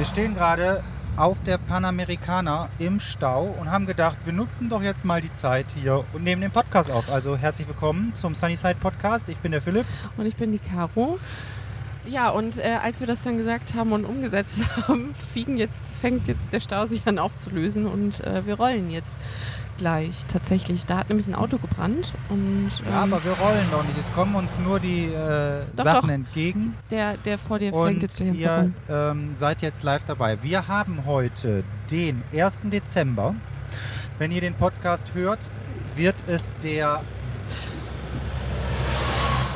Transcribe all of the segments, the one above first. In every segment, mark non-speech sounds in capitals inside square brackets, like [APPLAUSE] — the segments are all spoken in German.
Wir stehen gerade auf der Panamericana im Stau und haben gedacht, wir nutzen doch jetzt mal die Zeit hier und nehmen den Podcast auf. Also herzlich willkommen zum Sunnyside Podcast. Ich bin der Philipp. Und ich bin die Caro. Ja, und äh, als wir das dann gesagt haben und umgesetzt [LAUGHS] haben, jetzt, fängt jetzt der Stau sich an aufzulösen und äh, wir rollen jetzt gleich tatsächlich. Da hat nämlich ein Auto gebrannt. Und, ähm, ja, aber wir rollen doch nicht. Es kommen uns nur die äh, doch, Sachen doch. entgegen. Der, der vor dir und fängt jetzt gleich ihr ähm, seid jetzt live dabei. Wir haben heute den 1. Dezember. Wenn ihr den Podcast hört, wird es der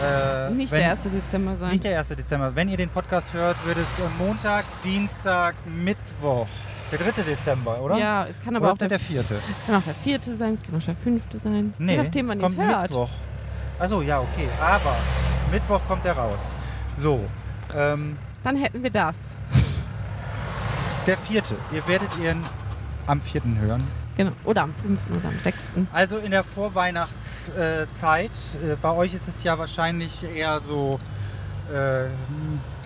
äh, nicht wenn, der 1. Dezember sein. Nicht der 1. Dezember. Wenn ihr den Podcast hört, wird es Montag, Dienstag, Mittwoch der 3. Dezember, oder? Ja, es kann aber oder auch der, der vierte. Es kann auch der vierte sein, es kann auch der fünfte sein. Nee, Je nachdem, wann es kommt hört. Mittwoch. Achso, ja, okay. Aber Mittwoch kommt er raus. So. Ähm, Dann hätten wir das. Der vierte. Ihr werdet ihn am vierten hören. Genau. Oder am fünften oder am sechsten. Also in der Vorweihnachtszeit. Äh, bei euch ist es ja wahrscheinlich eher so äh,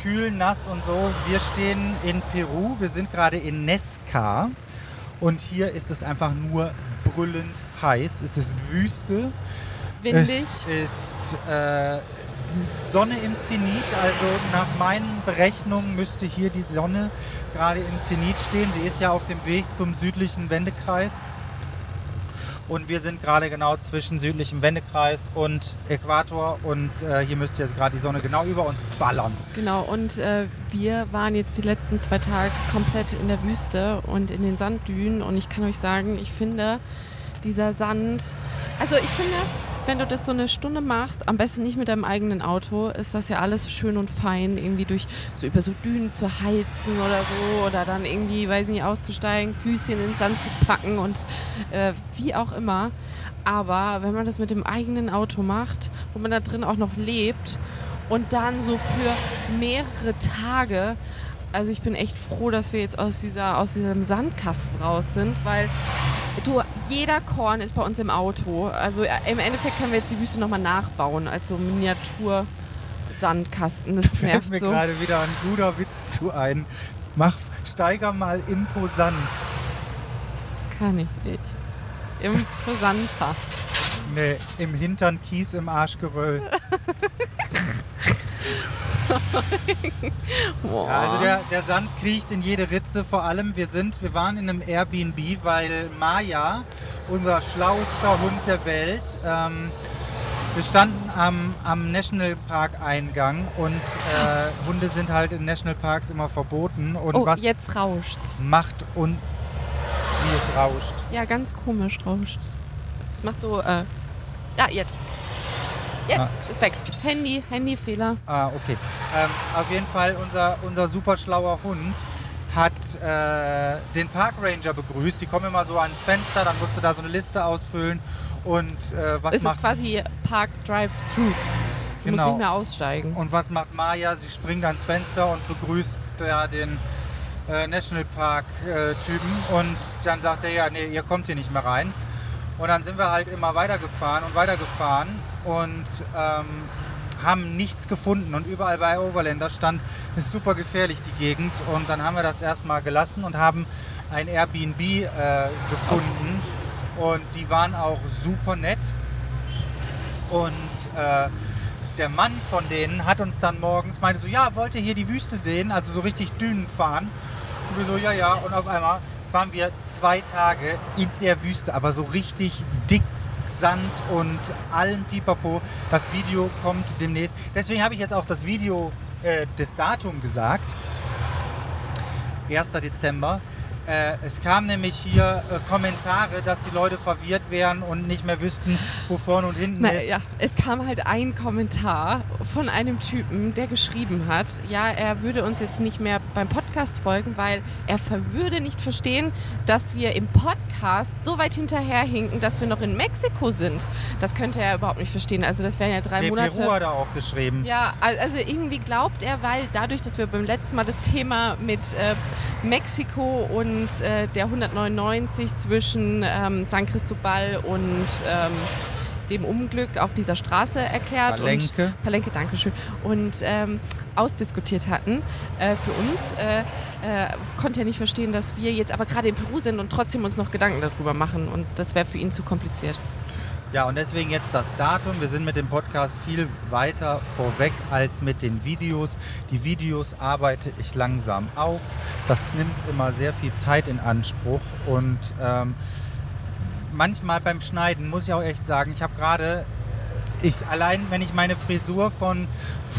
kühl, nass und so. Wir stehen in Peru, wir sind gerade in Nesca und hier ist es einfach nur brüllend heiß. Es ist Wüste. Windig. Es ist äh, Sonne im Zenit, also nach meinen Berechnungen müsste hier die Sonne gerade im Zenit stehen. Sie ist ja auf dem Weg zum südlichen Wendekreis. Und wir sind gerade genau zwischen südlichem Wendekreis und Äquator. Und äh, hier müsste jetzt gerade die Sonne genau über uns ballern. Genau, und äh, wir waren jetzt die letzten zwei Tage komplett in der Wüste und in den Sanddünen. Und ich kann euch sagen, ich finde dieser Sand, also ich finde, wenn du das so eine Stunde machst, am besten nicht mit deinem eigenen Auto, ist das ja alles schön und fein, irgendwie durch so über so Dünen zu heizen oder so oder dann irgendwie, weiß nicht, auszusteigen, Füßchen in den Sand zu packen und äh, wie auch immer. Aber wenn man das mit dem eigenen Auto macht, wo man da drin auch noch lebt und dann so für mehrere Tage also ich bin echt froh, dass wir jetzt aus, dieser, aus diesem Sandkasten raus sind, weil du, jeder Korn ist bei uns im Auto. Also äh, im Endeffekt können wir jetzt die Wüste nochmal nachbauen, als so Miniatur. Sandkasten, das Fällt nervt mir so. gerade wieder ein guter Witz zu ein. Mach, steiger mal imposant. Kann ich nicht. Imposanter. Nee, im Hintern Kies im [LAUGHS] [LAUGHS] Arschgeröll. ja, also der, der Sand kriecht in jede Ritze. Vor allem, wir sind, wir waren in einem Airbnb, weil Maya, unser schlauster Hund der Welt, ähm, wir standen am, am Nationalpark-Eingang und äh, Hunde sind halt in Nationalparks immer verboten. Und oh, was jetzt rauscht's. Macht und wie es rauscht. Ja, ganz komisch rauscht's. Es macht so, äh, da, jetzt. Jetzt ah. ist weg. Handy, Handyfehler. Ah, okay. Ähm, auf jeden Fall, unser, unser super schlauer Hund hat äh, den Parkranger begrüßt. Die kommen immer so ans Fenster, dann musst du da so eine Liste ausfüllen. Und äh, was es macht. ist quasi Park Drive-Thru. Du genau. musst nicht mehr aussteigen. Und was macht Maya? Sie springt ans Fenster und begrüßt ja den äh, Nationalpark-Typen. und dann sagt er, ja, nee, ihr kommt hier nicht mehr rein. Und dann sind wir halt immer weitergefahren und weitergefahren und ähm, haben nichts gefunden. Und überall bei Overlander stand, ist super gefährlich die Gegend. Und dann haben wir das erstmal gelassen und haben ein Airbnb äh, gefunden. Und die waren auch super nett. Und äh, der Mann von denen hat uns dann morgens meinte so, ja, wollt ihr hier die Wüste sehen? Also so richtig Dünen fahren. Und wir so, ja, ja. Und auf einmal waren wir zwei Tage in der Wüste, aber so richtig dick Sand und allem Pipapo. Das Video kommt demnächst. Deswegen habe ich jetzt auch das Video, äh, das Datum gesagt. 1. Dezember. Äh, es kamen nämlich hier äh, Kommentare, dass die Leute verwirrt wären und nicht mehr wüssten, wo vorne und hinten Na, ist. Ja, es kam halt ein Kommentar von einem Typen, der geschrieben hat, ja, er würde uns jetzt nicht mehr beim Podcast folgen, weil er würde nicht verstehen, dass wir im Podcast so weit hinterherhinken, dass wir noch in Mexiko sind. Das könnte er überhaupt nicht verstehen. Also das wären ja drei nee, Monate. Peru hat er auch geschrieben. Ja, also irgendwie glaubt er, weil dadurch, dass wir beim letzten Mal das Thema mit äh, Mexiko und und äh, der 199 zwischen ähm, San Cristobal und ähm, dem Unglück auf dieser Straße erklärt. Palenke. Und, Palenke, Dankeschön. Und ähm, ausdiskutiert hatten äh, für uns. Äh, äh, konnte er nicht verstehen, dass wir jetzt aber gerade in Peru sind und trotzdem uns noch Gedanken darüber machen. Und das wäre für ihn zu kompliziert. Ja, und deswegen jetzt das Datum. Wir sind mit dem Podcast viel weiter vorweg als mit den Videos. Die Videos arbeite ich langsam auf. Das nimmt immer sehr viel Zeit in Anspruch und ähm, manchmal beim Schneiden muss ich auch echt sagen, ich habe gerade ich allein, wenn ich meine Frisur von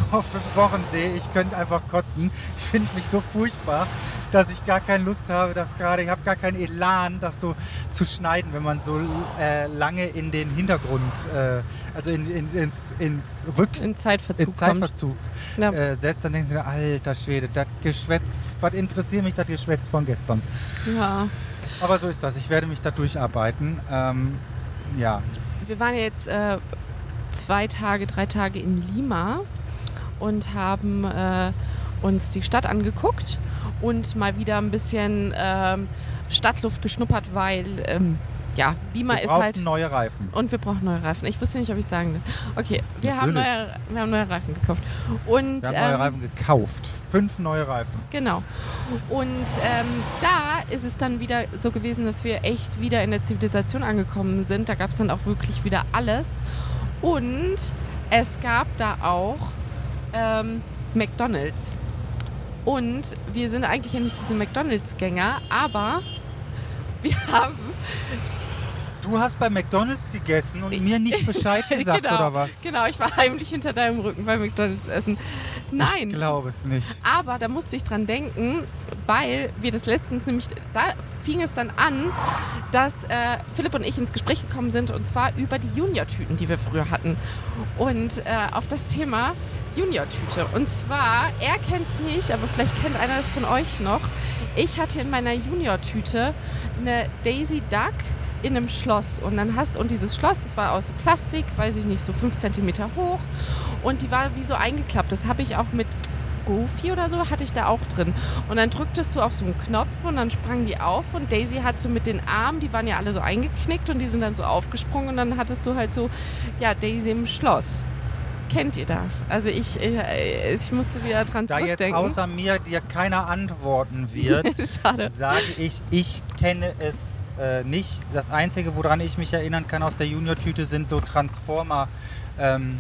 vor fünf Wochen sehe, ich könnte einfach kotzen. Ich finde mich so furchtbar, dass ich gar keine Lust habe, das gerade, ich habe gar keinen Elan, das so zu schneiden, wenn man so äh, lange in den Hintergrund, äh, also in, in, ins, ins Rück... In Zeitverzug, in Zeitverzug Ja. äh, setzt, dann denkst du dir, alter Schwede, das Geschwätz, was interessiert mich das Geschwätz von gestern? Ja. Aber so ist das, ich werde mich da durcharbeiten. Ähm, ja, Wir waren jetzt äh, zwei Tage, drei Tage in Lima und haben äh, uns die Stadt angeguckt und mal wieder ein bisschen ähm, Stadtluft geschnuppert, weil ähm, ja, Lima wir ist brauchen halt. neue Reifen. Und wir brauchen neue Reifen. Ich wusste nicht, ob ich sagen will. Okay, wir haben, neue, wir haben neue Reifen gekauft. Und, Wir haben neue ähm, Reifen gekauft. Fünf neue Reifen. Genau. Und ähm, da ist es dann wieder so gewesen, dass wir echt wieder in der Zivilisation angekommen sind. Da gab es dann auch wirklich wieder alles. Und es gab da auch ähm, McDonald's. Und wir sind eigentlich ja nicht diese McDonald's-Gänger, aber wir [LAUGHS] haben Du hast bei McDonalds gegessen und mir nicht Bescheid [LAUGHS] gesagt, genau, oder was? Genau, ich war heimlich hinter deinem Rücken bei McDonald's essen. Nein. Ich glaube es nicht. Aber da musste ich dran denken, weil wir das letztens nämlich, da fing es dann an, dass äh, Philipp und ich ins Gespräch gekommen sind und zwar über die Junior-Tüten, die wir früher hatten. Und äh, auf das Thema Junior-Tüte. Und zwar, er kennt es nicht, aber vielleicht kennt einer es von euch noch. Ich hatte in meiner Junior-Tüte eine Daisy Duck in einem Schloss und dann hast und dieses Schloss, das war aus Plastik, weiß ich nicht, so fünf Zentimeter hoch und die war wie so eingeklappt. Das habe ich auch mit Goofy oder so hatte ich da auch drin. Und dann drücktest du auf so einen Knopf und dann sprang die auf und Daisy hat so mit den Armen, die waren ja alle so eingeknickt und die sind dann so aufgesprungen und dann hattest du halt so, ja, Daisy im Schloss. Kennt ihr das? Also ich, äh, ich musste wieder dran Da jetzt zurückdenken. außer mir dir keiner antworten wird, [LAUGHS] sage ich, ich kenne es äh, nicht. Das Einzige, woran ich mich erinnern kann aus der Junior-Tüte, sind so Transformer. Ähm,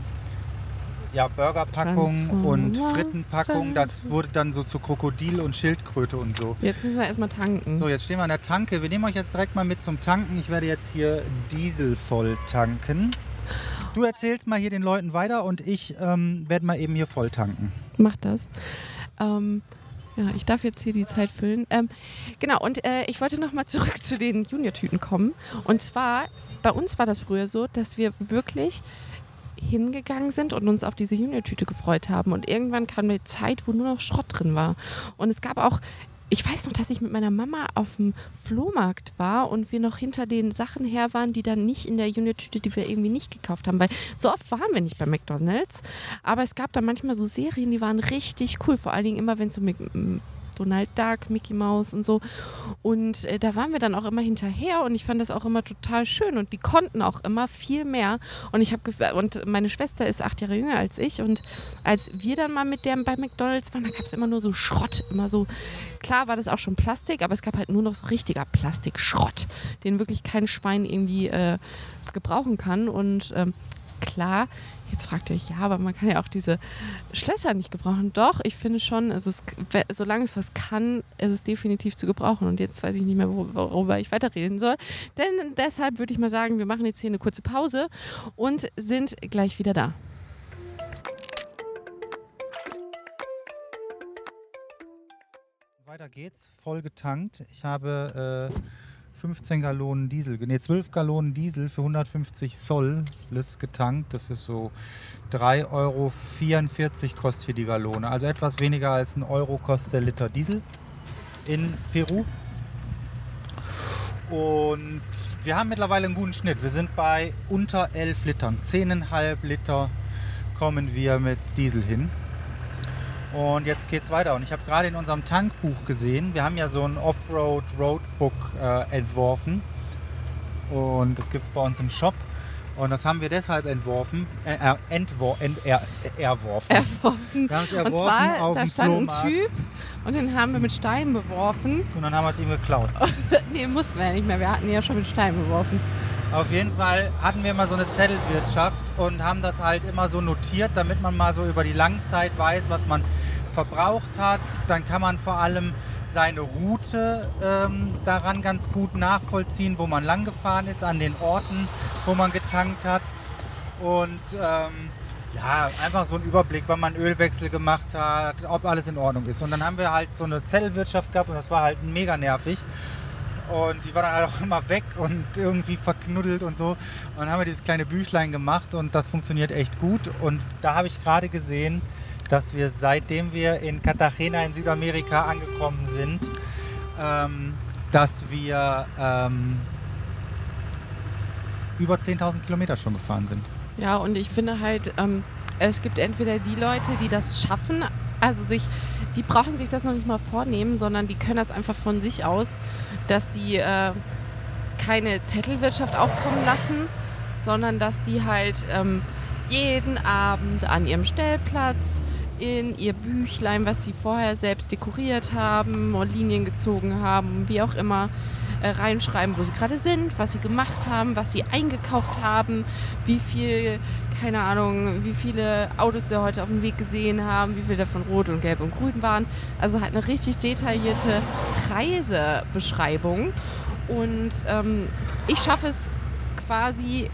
ja, Burgerpackungen und Transformer, Frittenpackungen. Das wurde dann so zu Krokodil und Schildkröte und so. Jetzt müssen wir erstmal tanken. So, jetzt stehen wir an der Tanke. Wir nehmen euch jetzt direkt mal mit zum Tanken. Ich werde jetzt hier Diesel voll tanken. Du erzählst mal hier den Leuten weiter und ich ähm, werde mal eben hier voll tanken. Mach das. Ähm, ja, ich darf jetzt hier die Zeit füllen. Ähm, genau, und äh, ich wollte nochmal zurück zu den Junior-Tüten kommen. Und zwar, bei uns war das früher so, dass wir wirklich hingegangen sind und uns auf diese Junior-Tüte gefreut haben. Und irgendwann kam eine Zeit, wo nur noch Schrott drin war. Und es gab auch, ich weiß noch, dass ich mit meiner Mama auf dem Flohmarkt war und wir noch hinter den Sachen her waren, die dann nicht in der Junior-Tüte, die wir irgendwie nicht gekauft haben. Weil so oft waren wir nicht bei McDonalds. Aber es gab da manchmal so Serien, die waren richtig cool. Vor allen Dingen immer, wenn es so mit m, Donald Duck, Mickey Mouse und so. Und äh, da waren wir dann auch immer hinterher und ich fand das auch immer total schön und die konnten auch immer viel mehr. Und ich habe und meine Schwester ist acht Jahre jünger als ich und als wir dann mal mit der bei McDonalds waren, da gab es immer nur so Schrott, immer so. Klar war das auch schon Plastik, aber es gab halt nur noch so richtiger Plastikschrott, den wirklich kein Schwein irgendwie äh, gebrauchen kann. Und ähm, klar, jetzt fragt ihr euch, ja, aber man kann ja auch diese Schlösser nicht gebrauchen. Doch, ich finde schon, es ist, solange es was kann, ist es definitiv zu gebrauchen. Und jetzt weiß ich nicht mehr, wo- worüber ich weiterreden soll. Denn deshalb würde ich mal sagen, wir machen jetzt hier eine kurze Pause und sind gleich wieder da. Weiter geht's, voll getankt. Ich habe äh, 15 Gallonen Diesel, nee, 12 Gallonen Diesel für 150 Soll getankt. Das ist so 3,44 Euro kostet hier die Gallone. Also etwas weniger als ein Euro kostet der Liter Diesel in Peru. Und wir haben mittlerweile einen guten Schnitt. Wir sind bei unter 11 Litern. 10,5 Liter kommen wir mit Diesel hin. Und jetzt geht's weiter. Und ich habe gerade in unserem Tankbuch gesehen, wir haben ja so ein Offroad Roadbook äh, entworfen. Und das gibt es bei uns im Shop. Und das haben wir deshalb entworfen, äh, äh, entwor, ent, er, äh, erworfen. erworfen. Wir haben es Und erworfen zwar, auf da stand ein Flohmarkt. Typ und den haben wir mit Steinen beworfen. Und dann haben wir es ihm geklaut. [LAUGHS] nee, mussten wir ja nicht mehr. Wir hatten ihn ja schon mit Steinen beworfen. Auf jeden Fall hatten wir mal so eine Zettelwirtschaft und haben das halt immer so notiert, damit man mal so über die Langzeit weiß, was man verbraucht hat. Dann kann man vor allem seine Route ähm, daran ganz gut nachvollziehen, wo man lang gefahren ist, an den Orten, wo man getankt hat. Und ähm, ja, einfach so ein Überblick, wann man Ölwechsel gemacht hat, ob alles in Ordnung ist. Und dann haben wir halt so eine Zettelwirtschaft gehabt und das war halt mega nervig. Und die war dann halt auch [LAUGHS] immer weg und irgendwie verknuddelt und so. Und dann haben wir dieses kleine Büchlein gemacht und das funktioniert echt gut. Und da habe ich gerade gesehen, dass wir seitdem wir in Cartagena in Südamerika angekommen sind, ähm, dass wir ähm, über 10.000 Kilometer schon gefahren sind. Ja, und ich finde halt, ähm, es gibt entweder die Leute, die das schaffen, also sich, die brauchen sich das noch nicht mal vornehmen, sondern die können das einfach von sich aus, dass die äh, keine Zettelwirtschaft aufkommen lassen, sondern dass die halt ähm, jeden Abend an ihrem Stellplatz in ihr Büchlein, was sie vorher selbst dekoriert haben und Linien gezogen haben, wie auch immer, äh, reinschreiben, wo sie gerade sind, was sie gemacht haben, was sie eingekauft haben, wie viel, keine Ahnung, wie viele Autos sie heute auf dem Weg gesehen haben, wie viele davon rot und gelb und grün waren. Also halt eine richtig detaillierte Reisebeschreibung. Und ähm, ich schaffe es quasi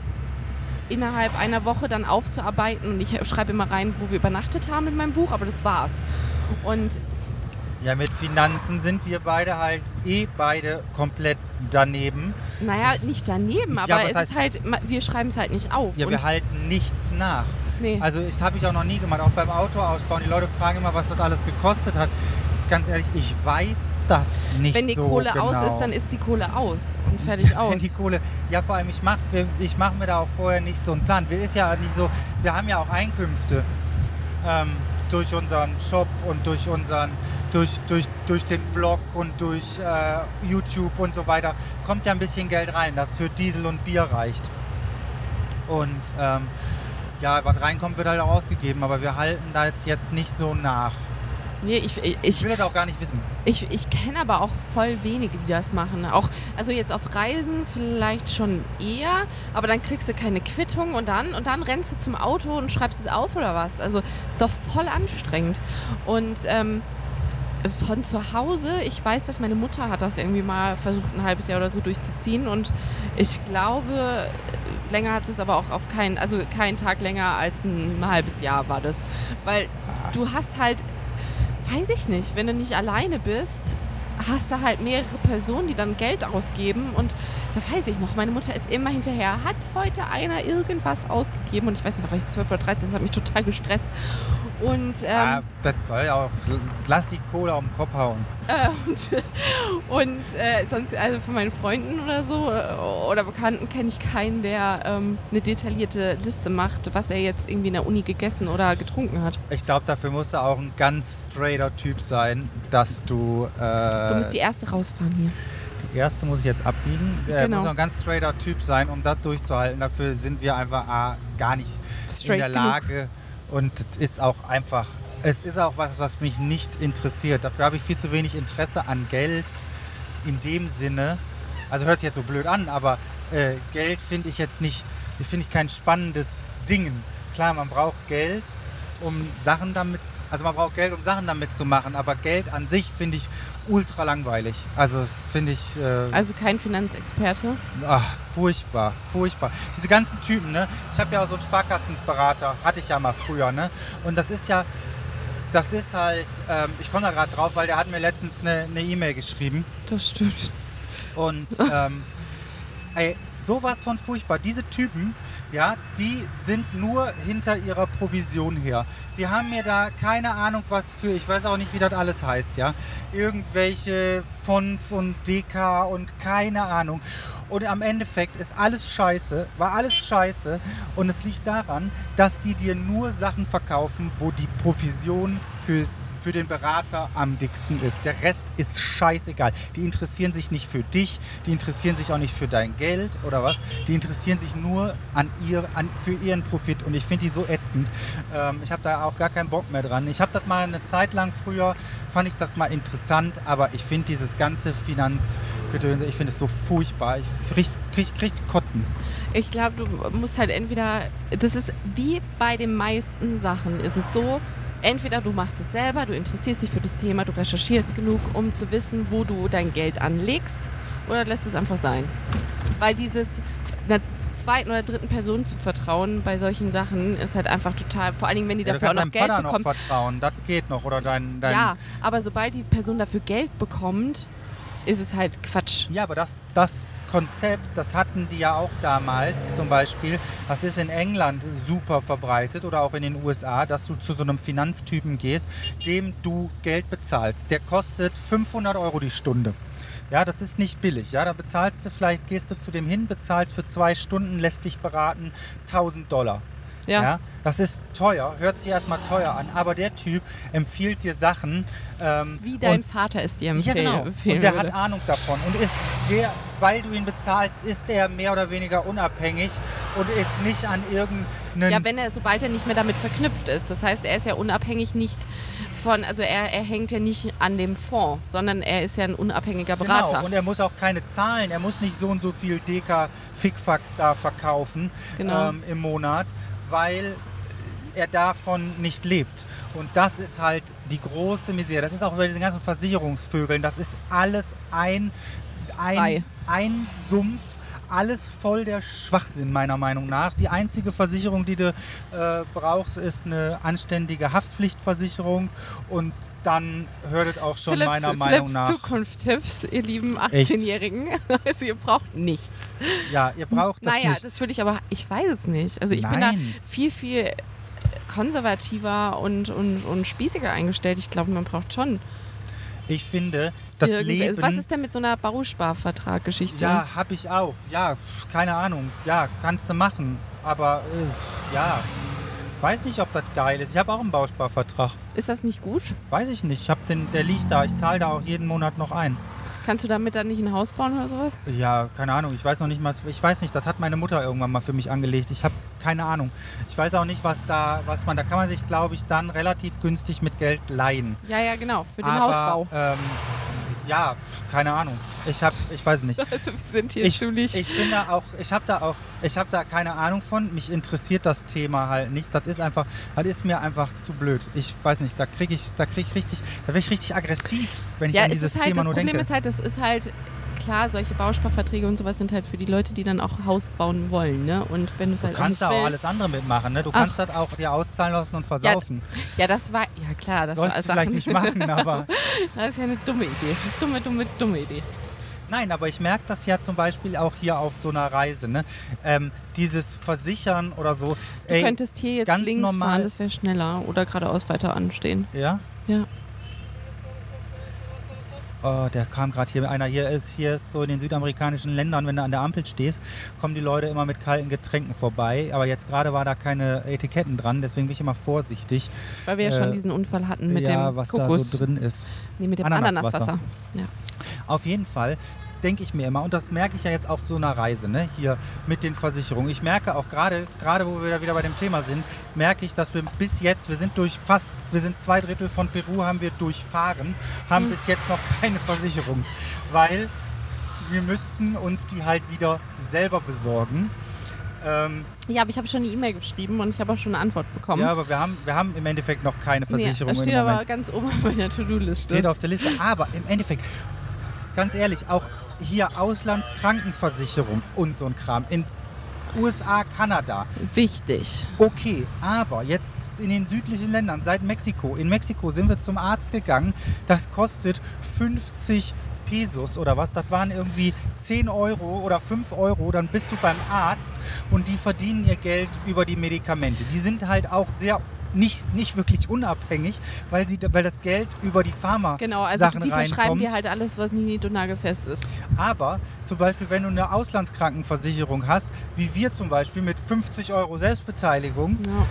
innerhalb einer Woche dann aufzuarbeiten und ich schreibe immer rein, wo wir übernachtet haben in meinem Buch, aber das war's. Und Ja, mit Finanzen sind wir beide halt eh beide komplett daneben. naja, nicht daneben, aber Ja, es heißt- ist halt, wir schreiben es halt nicht auf. Ja, wir halten nichts nach. nee. Also das habe ich auch noch nie gemacht, auch beim Auto ausbauen. Die Leute fragen immer, was das alles gekostet hat. Ganz ehrlich, ich weiß das nicht Wenn die so Kohle genau. aus ist, dann ist die Kohle aus und fertig [LAUGHS] aus. Wenn die Kohle, ja vor allem, ich mache ich mach mir da auch vorher nicht so einen Plan. Wir ist ja nicht so, wir haben ja auch Einkünfte ähm, durch unseren Shop und durch unseren, durch, durch, durch den Blog und durch äh, YouTube und so weiter. Kommt ja ein bisschen Geld rein, das für Diesel und Bier reicht. Und ähm, ja, was reinkommt, wird halt auch ausgegeben, aber wir halten das jetzt nicht so nach. Nee, ich, ich, Ich will das auch gar nicht wissen. ich, ich kenne aber auch voll wenige, die das machen. Auch, also jetzt auf Reisen vielleicht schon eher, aber dann kriegst du keine Quittung und dann, und dann rennst du zum Auto und schreibst es auf oder was. Also ist doch voll anstrengend. Und ähm, von zu Hause, ich weiß, dass meine Mutter hat das irgendwie mal versucht, ein halbes Jahr oder so durchzuziehen und ich glaube, länger hat es aber auch auf keinen, also keinen Tag länger als ein halbes Jahr war das. Weil du hast halt, weiß ich nicht, wenn du nicht alleine bist, hast du halt mehrere Personen, die dann Geld ausgeben. Und da weiß ich noch, meine Mutter ist immer hinterher, hat heute einer irgendwas ausgegeben? Und ich weiß nicht, da war ich 12 oder 13, das hat mich total gestresst. Und, ähm, ah, das soll ja auch, lass die Kohle auf den Kopf hauen. äh, und, [LAUGHS] und äh, sonst, also von meinen Freunden oder so äh, oder Bekannten kenne ich keinen, der ähm, eine detaillierte Liste macht, was er jetzt irgendwie in der Uni gegessen oder getrunken hat. Ich glaube, dafür musst du auch ein ganz straighter Typ sein, dass du. Äh, Du musst die erste rausfahren hier. die erste muss ich jetzt abbiegen. Äh, Genau. Muss auch ein ganz straighter Typ sein, um das durchzuhalten. Dafür sind wir einfach ah, gar nicht Straight in der genug. Und es ist auch einfach. Es ist auch was, was mich nicht interessiert. Dafür habe ich viel zu wenig Interesse an Geld in dem Sinne. Also hört sich jetzt so blöd an, aber äh, Geld finde ich jetzt nicht, finde ich kein spannendes Ding. Klar, man braucht Geld, um Sachen damit, also man braucht Geld, um Sachen damit zu machen, aber Geld an sich finde ich ultra langweilig. Also das finde ich äh, Also kein Finanzexperte. ach, furchtbar, furchtbar. Diese ganzen Typen, ne? Ich habe ja auch so einen Sparkassenberater, hatte ich ja mal früher, ne? Und das ist ja, das ist halt, ähm, ich komme da gerade drauf, weil der hat mir letztens eine E-Mail geschrieben. Das stimmt. Und [LAUGHS] ähm, ey, sowas von furchtbar. Diese Typen, ja, die sind nur hinter ihrer Provision her. Die haben mir da keine Ahnung was für, ich weiß auch nicht, wie das alles heißt, ja. Irgendwelche Fonts und DK und keine Ahnung. Und am Endeffekt ist alles scheiße, war alles scheiße. Und es liegt daran, dass die dir nur Sachen verkaufen, wo die Provision für für den Berater am dicksten ist. Der Rest ist scheißegal. Die interessieren sich nicht für dich, die interessieren sich auch nicht für dein Geld oder was. Die interessieren sich nur an ihr, an, für ihren Profit. Und ich finde die so ätzend. Ähm, ich habe da auch gar keinen Bock mehr dran. Ich habe das mal eine Zeit lang früher, fand ich das mal interessant, aber ich finde dieses ganze Finanzgedöns, ich finde es so furchtbar. Ich krieg, krieg, krieg Kotzen. Ich glaube, du musst halt entweder, das ist wie bei den meisten Sachen, ist es so, entweder du machst es selber, du interessierst dich für das Thema, du recherchierst genug, um zu wissen, wo du dein Geld anlegst, oder lässt es einfach sein. Weil dieses einer zweiten oder dritten Person zu vertrauen bei solchen Sachen ist halt einfach total, vor allen Dingen, wenn die Ja, dafür auch noch Geld Vater noch bekommt. vertrauen, das geht noch. Oder dein, dein Ja, aber sobald die Person dafür Geld bekommt, ist es halt Quatsch. Ja, aber das, das Konzept, das hatten die ja auch damals zum Beispiel. Das ist in England super verbreitet oder auch in den USA, dass du zu so einem Finanztypen gehst, dem du Geld bezahlst. Der kostet 500 Euro die Stunde. Ja, das ist nicht billig. Ja, da bezahlst du vielleicht, gehst du zu dem hin, bezahlst für zwei Stunden, lässt dich beraten, 1000 Dollar. Ja. Ja, das ist teuer, hört sich erstmal teuer an, aber der Typ empfiehlt dir Sachen. Ähm, Wie dein und Vater es dir ja, empfehlen, genau. Und der würde. hat Ahnung davon. Und ist der, weil du ihn bezahlst, ist er mehr oder weniger unabhängig und ist nicht an irgendeinen. Ja, wenn er, sobald er nicht mehr damit verknüpft ist. Das heißt, er ist ja unabhängig nicht von, also er, er hängt ja nicht an dem Fonds, sondern er ist ja ein unabhängiger Berater. Genau, und er muss auch keine Zahlen, er muss nicht so und so viel Deka Fickfax da verkaufen Genau. ähm, im Monat, weil er davon nicht lebt. Und das ist halt die große Misere. Das ist auch bei diesen ganzen Versicherungsvögeln, das ist alles ein, ein, ein Sumpf. Alles voll der Schwachsinn, meiner Meinung nach. Die einzige Versicherung, die du äh, brauchst, ist eine anständige Haftpflichtversicherung. Und dann hört es auch schon Philipps, meiner Meinung Philipps nach. Zukunftstipps, ihr lieben Echt? 18-Jährigen. [LAUGHS] Also ihr braucht nichts. Ja, ihr braucht das naja, nicht. das würde ich aber, ich weiß es nicht. Also ich bin da Nein. viel, viel konservativer und, und, und spießiger eingestellt. Ich glaube, man braucht schon Ich finde, das irgendwas. Leben. Was ist denn mit so einer Bausparvertrag-Geschichte? ja, habe ich auch. Ja, keine Ahnung. Ja, kannst du machen. Aber äh, ja, weiß nicht, ob das geil ist. Ich habe auch einen Bausparvertrag. Ist das nicht gut? Weiß ich nicht. Ich hab den, der liegt da. Ich zahle da auch jeden Monat noch ein. Kannst du damit dann nicht ein Haus bauen oder sowas? Ja, keine Ahnung. Ich weiß noch nicht mal. Ich weiß nicht. Das hat meine Mutter irgendwann mal für mich angelegt. Ich habe keine Ahnung. Ich weiß auch nicht, was da, was man. Da kann man sich, glaube ich, dann relativ günstig mit Geld leihen. Ja, ja, genau, für den Aber, Hausbau. Ähm, ja, keine Ahnung. Ich habe, ich weiß nicht. [LAUGHS] Also wir sind hier ich, ziemlich... ich bin da auch, ich habe da auch, ich habe da keine Ahnung von. Mich interessiert das Thema halt nicht. Das ist einfach, das ist mir einfach zu blöd. Ich weiß nicht, da kriege ich, da kriege ich richtig, da werde ich richtig aggressiv, wenn ich ja, an es dieses halt, Thema das nur Problem denke. ist halt, das ist halt klar, solche Bausparverträge und sowas sind halt für die Leute, die dann auch Haus bauen wollen, ne? Und wenn du es halt kannst da auch alles andere mitmachen, ne? Du Ach. kannst das auch dir auszahlen lassen und versaufen. Ja, das war ja klar, das Sollst du vielleicht nicht machen, aber [LAUGHS] Das ist ja eine dumme Idee. Dumme, dumme, dumme Idee. Nein, aber ich merke das ja zum Beispiel auch hier auf so einer Reise, ne? Ähm, dieses Versichern oder so. Du Ey, könntest hier jetzt ganz links normal- fahren, das wäre schneller. Oder geradeaus weiter anstehen. ja? Ja. Oh, der kam gerade hier. Einer hier ist, hier ist so in den südamerikanischen Ländern, wenn du an der Ampel stehst, kommen die Leute immer mit kalten Getränken vorbei. Aber jetzt gerade war da keine Etiketten dran, deswegen bin ich immer vorsichtig, Weil wir ja Äh, schon diesen Unfall hatten mit ja, dem was Kokos. da so drin ist. nee, mit dem Ananaswasser. Ananaswasser. Ja. Auf jeden Fall denke ich mir immer, und das merke ich ja jetzt auf so einer Reise, ne, hier mit den Versicherungen. Ich merke auch gerade, gerade wo wir da wieder bei dem Thema sind, merke ich, dass wir bis jetzt, wir sind durch fast, wir sind zwei Drittel von Peru haben wir durchfahren, haben Hm. bis jetzt noch keine Versicherung, weil wir müssten uns die halt wieder selber besorgen. Ähm, ja, aber ich habe schon eine E-Mail geschrieben und ich habe auch schon eine Antwort bekommen. ja, aber wir haben, wir haben im Endeffekt noch keine Versicherung nee, das steht aber ganz oben auf meiner To-Do-Liste. Steht auf der Liste. Aber im Endeffekt, ganz ehrlich, auch hier Auslandskrankenversicherung und so ein Kram. In USA, Kanada. Wichtig. Okay, aber jetzt in den südlichen Ländern, seit Mexiko. In Mexiko sind wir zum Arzt gegangen. Das kostet 50 Pesos oder was. Das waren irgendwie 10 Euro oder 5 Euro. Dann bist du beim Arzt und die verdienen ihr Geld über die Medikamente. Die sind halt auch sehr nicht, nicht wirklich unabhängig, weil, sie, weil das Geld über die Pharma Genau, also Sachen die verschreiben reinkommt. dir halt alles, was nie und nagelfest ist. Aber zum Beispiel, wenn du eine Auslandskrankenversicherung hast, wie wir zum Beispiel mit 50 Euro Selbstbeteiligung, Ja.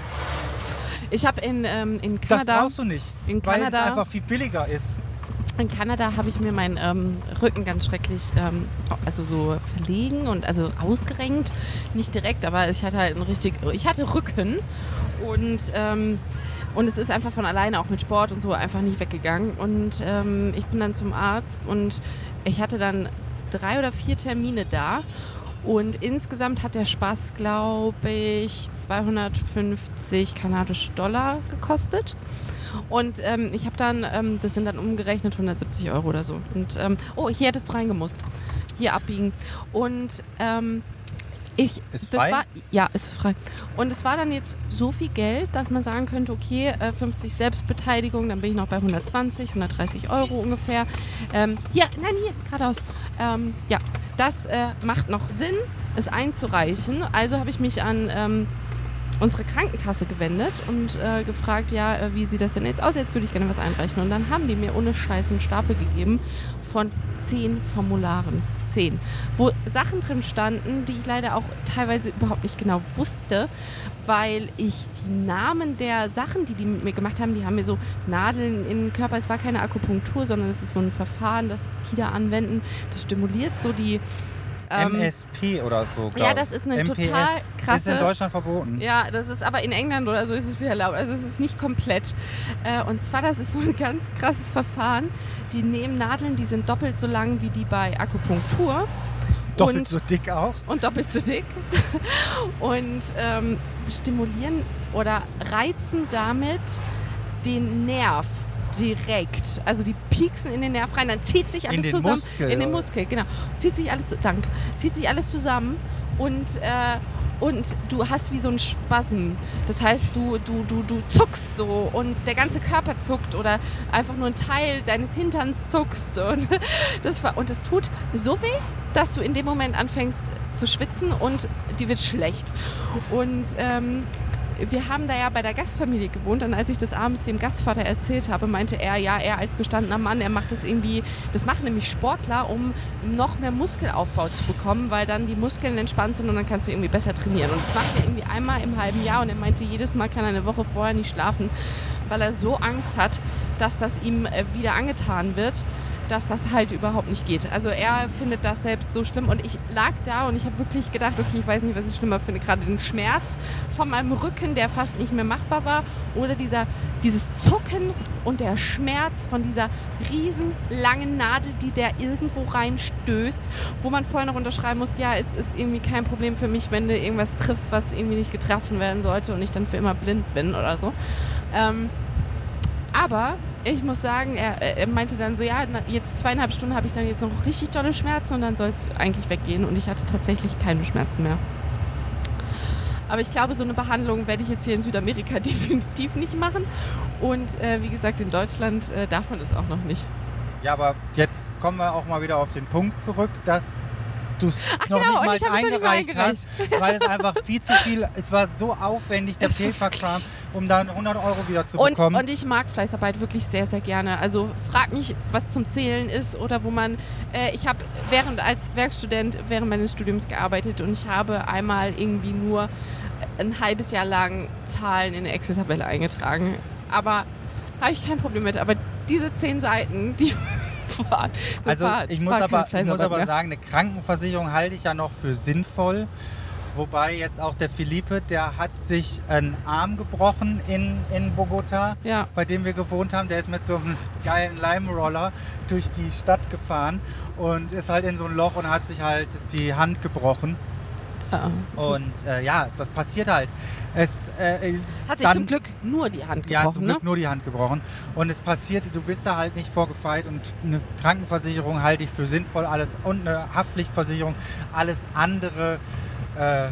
Ich habe in, ähm, in Das Kanada, brauchst du nicht, in weil es einfach viel billiger ist. In Kanada habe ich mir meinen ähm, Rücken ganz schrecklich, ähm, also so verlegen und also ausgerenkt. Nicht direkt, aber ich hatte halt ein richtig, ich hatte Rücken und ähm, und es ist einfach von alleine auch mit Sport und so einfach nicht weggegangen. Und ähm, ich bin dann zum Arzt und ich hatte dann drei oder vier Termine da. Und insgesamt hat der Spaß, glaube ich, 250 kanadische Dollar gekostet. Und ähm, ich habe dann, ähm, das sind dann umgerechnet 170 Euro oder so. Und ähm, oh, hier hättest du reingemusst. Hier abbiegen. Und ähm, ich, Ist das frei? war, ja, ist frei. Und es war dann jetzt so viel Geld, dass man sagen könnte, okay, äh, 50 Selbstbeteiligung, dann bin ich noch bei 120, 130 Euro ungefähr. Ähm, hier, nein, hier, geradeaus. Ähm, ja, das äh, macht noch Sinn, es einzureichen. Also habe ich mich an ähm, unsere Krankenkasse gewendet und äh, gefragt, ja, äh, wie sieht das denn jetzt aus? Jetzt würde ich gerne was einreichen. Und dann haben die mir ohne Scheiß einen Stapel gegeben von zehn Formularen. Zehn. Wo Sachen drin standen, die ich leider auch teilweise überhaupt nicht genau wusste, weil ich die Namen der Sachen, die die mit mir gemacht haben, die haben mir so Nadeln in den Körper. Es war keine Akupunktur, sondern es ist so ein Verfahren, das die da anwenden. Das stimuliert so die. Ähm, MSP oder so. ja, das ist eine MPS total Ist krasse- in Deutschland verboten. ja, das ist aber in England oder so ist es wieder erlaubt. Also es ist nicht komplett. Äh, und zwar, das ist so ein ganz krasses Verfahren. Die nehmen Nadeln, die sind doppelt so lang wie die bei Akupunktur. Doppelt und, so dick auch. und doppelt so dick. [LAUGHS] und ähm, stimulieren oder reizen damit den Nerv direkt. Also die pieksen in den Nerv rein, dann zieht sich alles den zusammen. Muskel, in den? Muskel, genau. Zieht sich alles, danke, zieht sich alles zusammen und, äh, und du hast wie so einen Spasm. Das heißt, du, du, du, du zuckst so und der ganze Körper zuckt oder einfach nur ein Teil deines Hinterns zuckst. [LAUGHS] Und das, war, und das tut so weh, dass du in dem Moment anfängst zu schwitzen und dir wird schlecht. Und ähm, wir haben da ja bei der Gastfamilie gewohnt und als ich das abends dem Gastvater erzählt habe, meinte er, ja, er als gestandener Mann, er macht das irgendwie, das machen nämlich Sportler, um noch mehr Muskelaufbau zu bekommen, weil dann die Muskeln entspannt sind und dann kannst du irgendwie besser trainieren. Und das macht er irgendwie einmal im halben Jahr und er meinte, jedes Mal kann er eine Woche vorher nicht schlafen, weil er so Angst hat, dass das ihm äh, wieder angetan wird dass das halt überhaupt nicht geht. Also er findet das selbst so schlimm und ich lag da und ich habe wirklich gedacht, okay, ich weiß nicht, was ich schlimmer finde, gerade den Schmerz von meinem Rücken, der fast nicht mehr machbar war oder dieser, dieses Zucken und der Schmerz von dieser riesen langen Nadel, die der irgendwo reinstößt, wo man vorher noch unterschreiben muss, ja, es ist irgendwie kein Problem für mich, wenn du irgendwas triffst, was irgendwie nicht getroffen werden sollte und ich dann für immer blind bin oder so. Ähm, aber ich muss sagen, er, er meinte dann so, ja, jetzt zweieinhalb Stunden habe ich dann jetzt noch richtig dolle Schmerzen und dann soll es eigentlich weggehen. Und ich hatte tatsächlich keine Schmerzen mehr. Aber ich glaube, so eine Behandlung werde ich jetzt hier in Südamerika [LAUGHS] definitiv nicht machen. Und äh, wie gesagt, in Deutschland äh, darf man das auch noch nicht. Ja, aber jetzt kommen wir auch mal wieder auf den Punkt zurück, dass du es noch genau, nicht mal mal eingereicht hast, weil es einfach viel zu viel, es war so aufwendig, der [LAUGHS] Paperkram, um dann 100 Euro wieder zu Und, bekommen. und ich mag Fleißarbeit wirklich sehr, sehr gerne. Also frag mich, was zum Zählen ist oder wo man. Äh, ich habe während als Werkstudent während meines Studiums gearbeitet und ich habe einmal irgendwie nur ein halbes Jahr lang Zahlen in eine Excel-Tabelle eingetragen. Aber habe ich kein Problem mit. Aber diese zehn Seiten, die das Also ich muss, aber, ich muss aber sagen, eine Krankenversicherung halte ich ja noch für sinnvoll. Wobei jetzt auch der Philippe, der hat sich einen Arm gebrochen in, in Bogota, Ja. bei dem wir gewohnt haben. Der ist mit so einem [LAUGHS] geilen Lime-Roller durch die Stadt gefahren und ist halt in so ein Loch und hat sich halt die Hand gebrochen. Ja. Und äh, ja, das passiert halt. Es, äh, Hat sich dann- zum Glück nur die Hand ja, gebrochen, zum Glück ne? nur die Hand gebrochen. Und es passiert, du bist da halt nicht vorgefeit und eine Krankenversicherung halte ich für sinnvoll, alles und eine Haftpflichtversicherung, alles andere äh,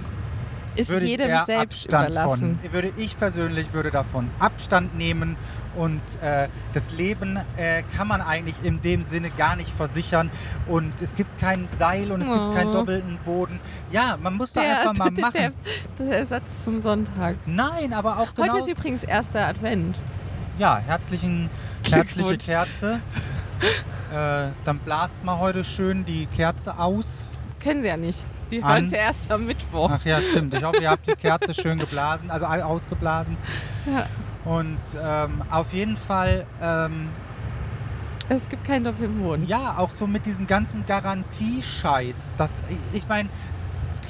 Ist würde jedem selbst Abstand überlassen. von. Würde ich persönlich würde davon Abstand nehmen und äh, das Leben äh, kann man eigentlich in dem Sinne gar nicht versichern und es gibt kein Seil und es Oh. gibt keinen doppelten Boden. Ja, man muss da Der, einfach mal [LAUGHS] der, machen. der, der Ersatz zum Sonntag. Nein, aber auch genau. Heute ist übrigens erster Advent. Ja, herzlichen, [LAUGHS] herzliche. Kerze. äh, dann blast mal heute schön die Kerze aus. Können sie ja nicht. Die hören sie erst am Mittwoch. Ach ja, stimmt. Ich hoffe, ihr habt die Kerze schön geblasen, also ausgeblasen. Ja. Und ähm, auf jeden Fall, ähm, Es gibt keinen doppelten Boden. ja, auch so mit diesem ganzen Garantiescheiß. Das, ich meine,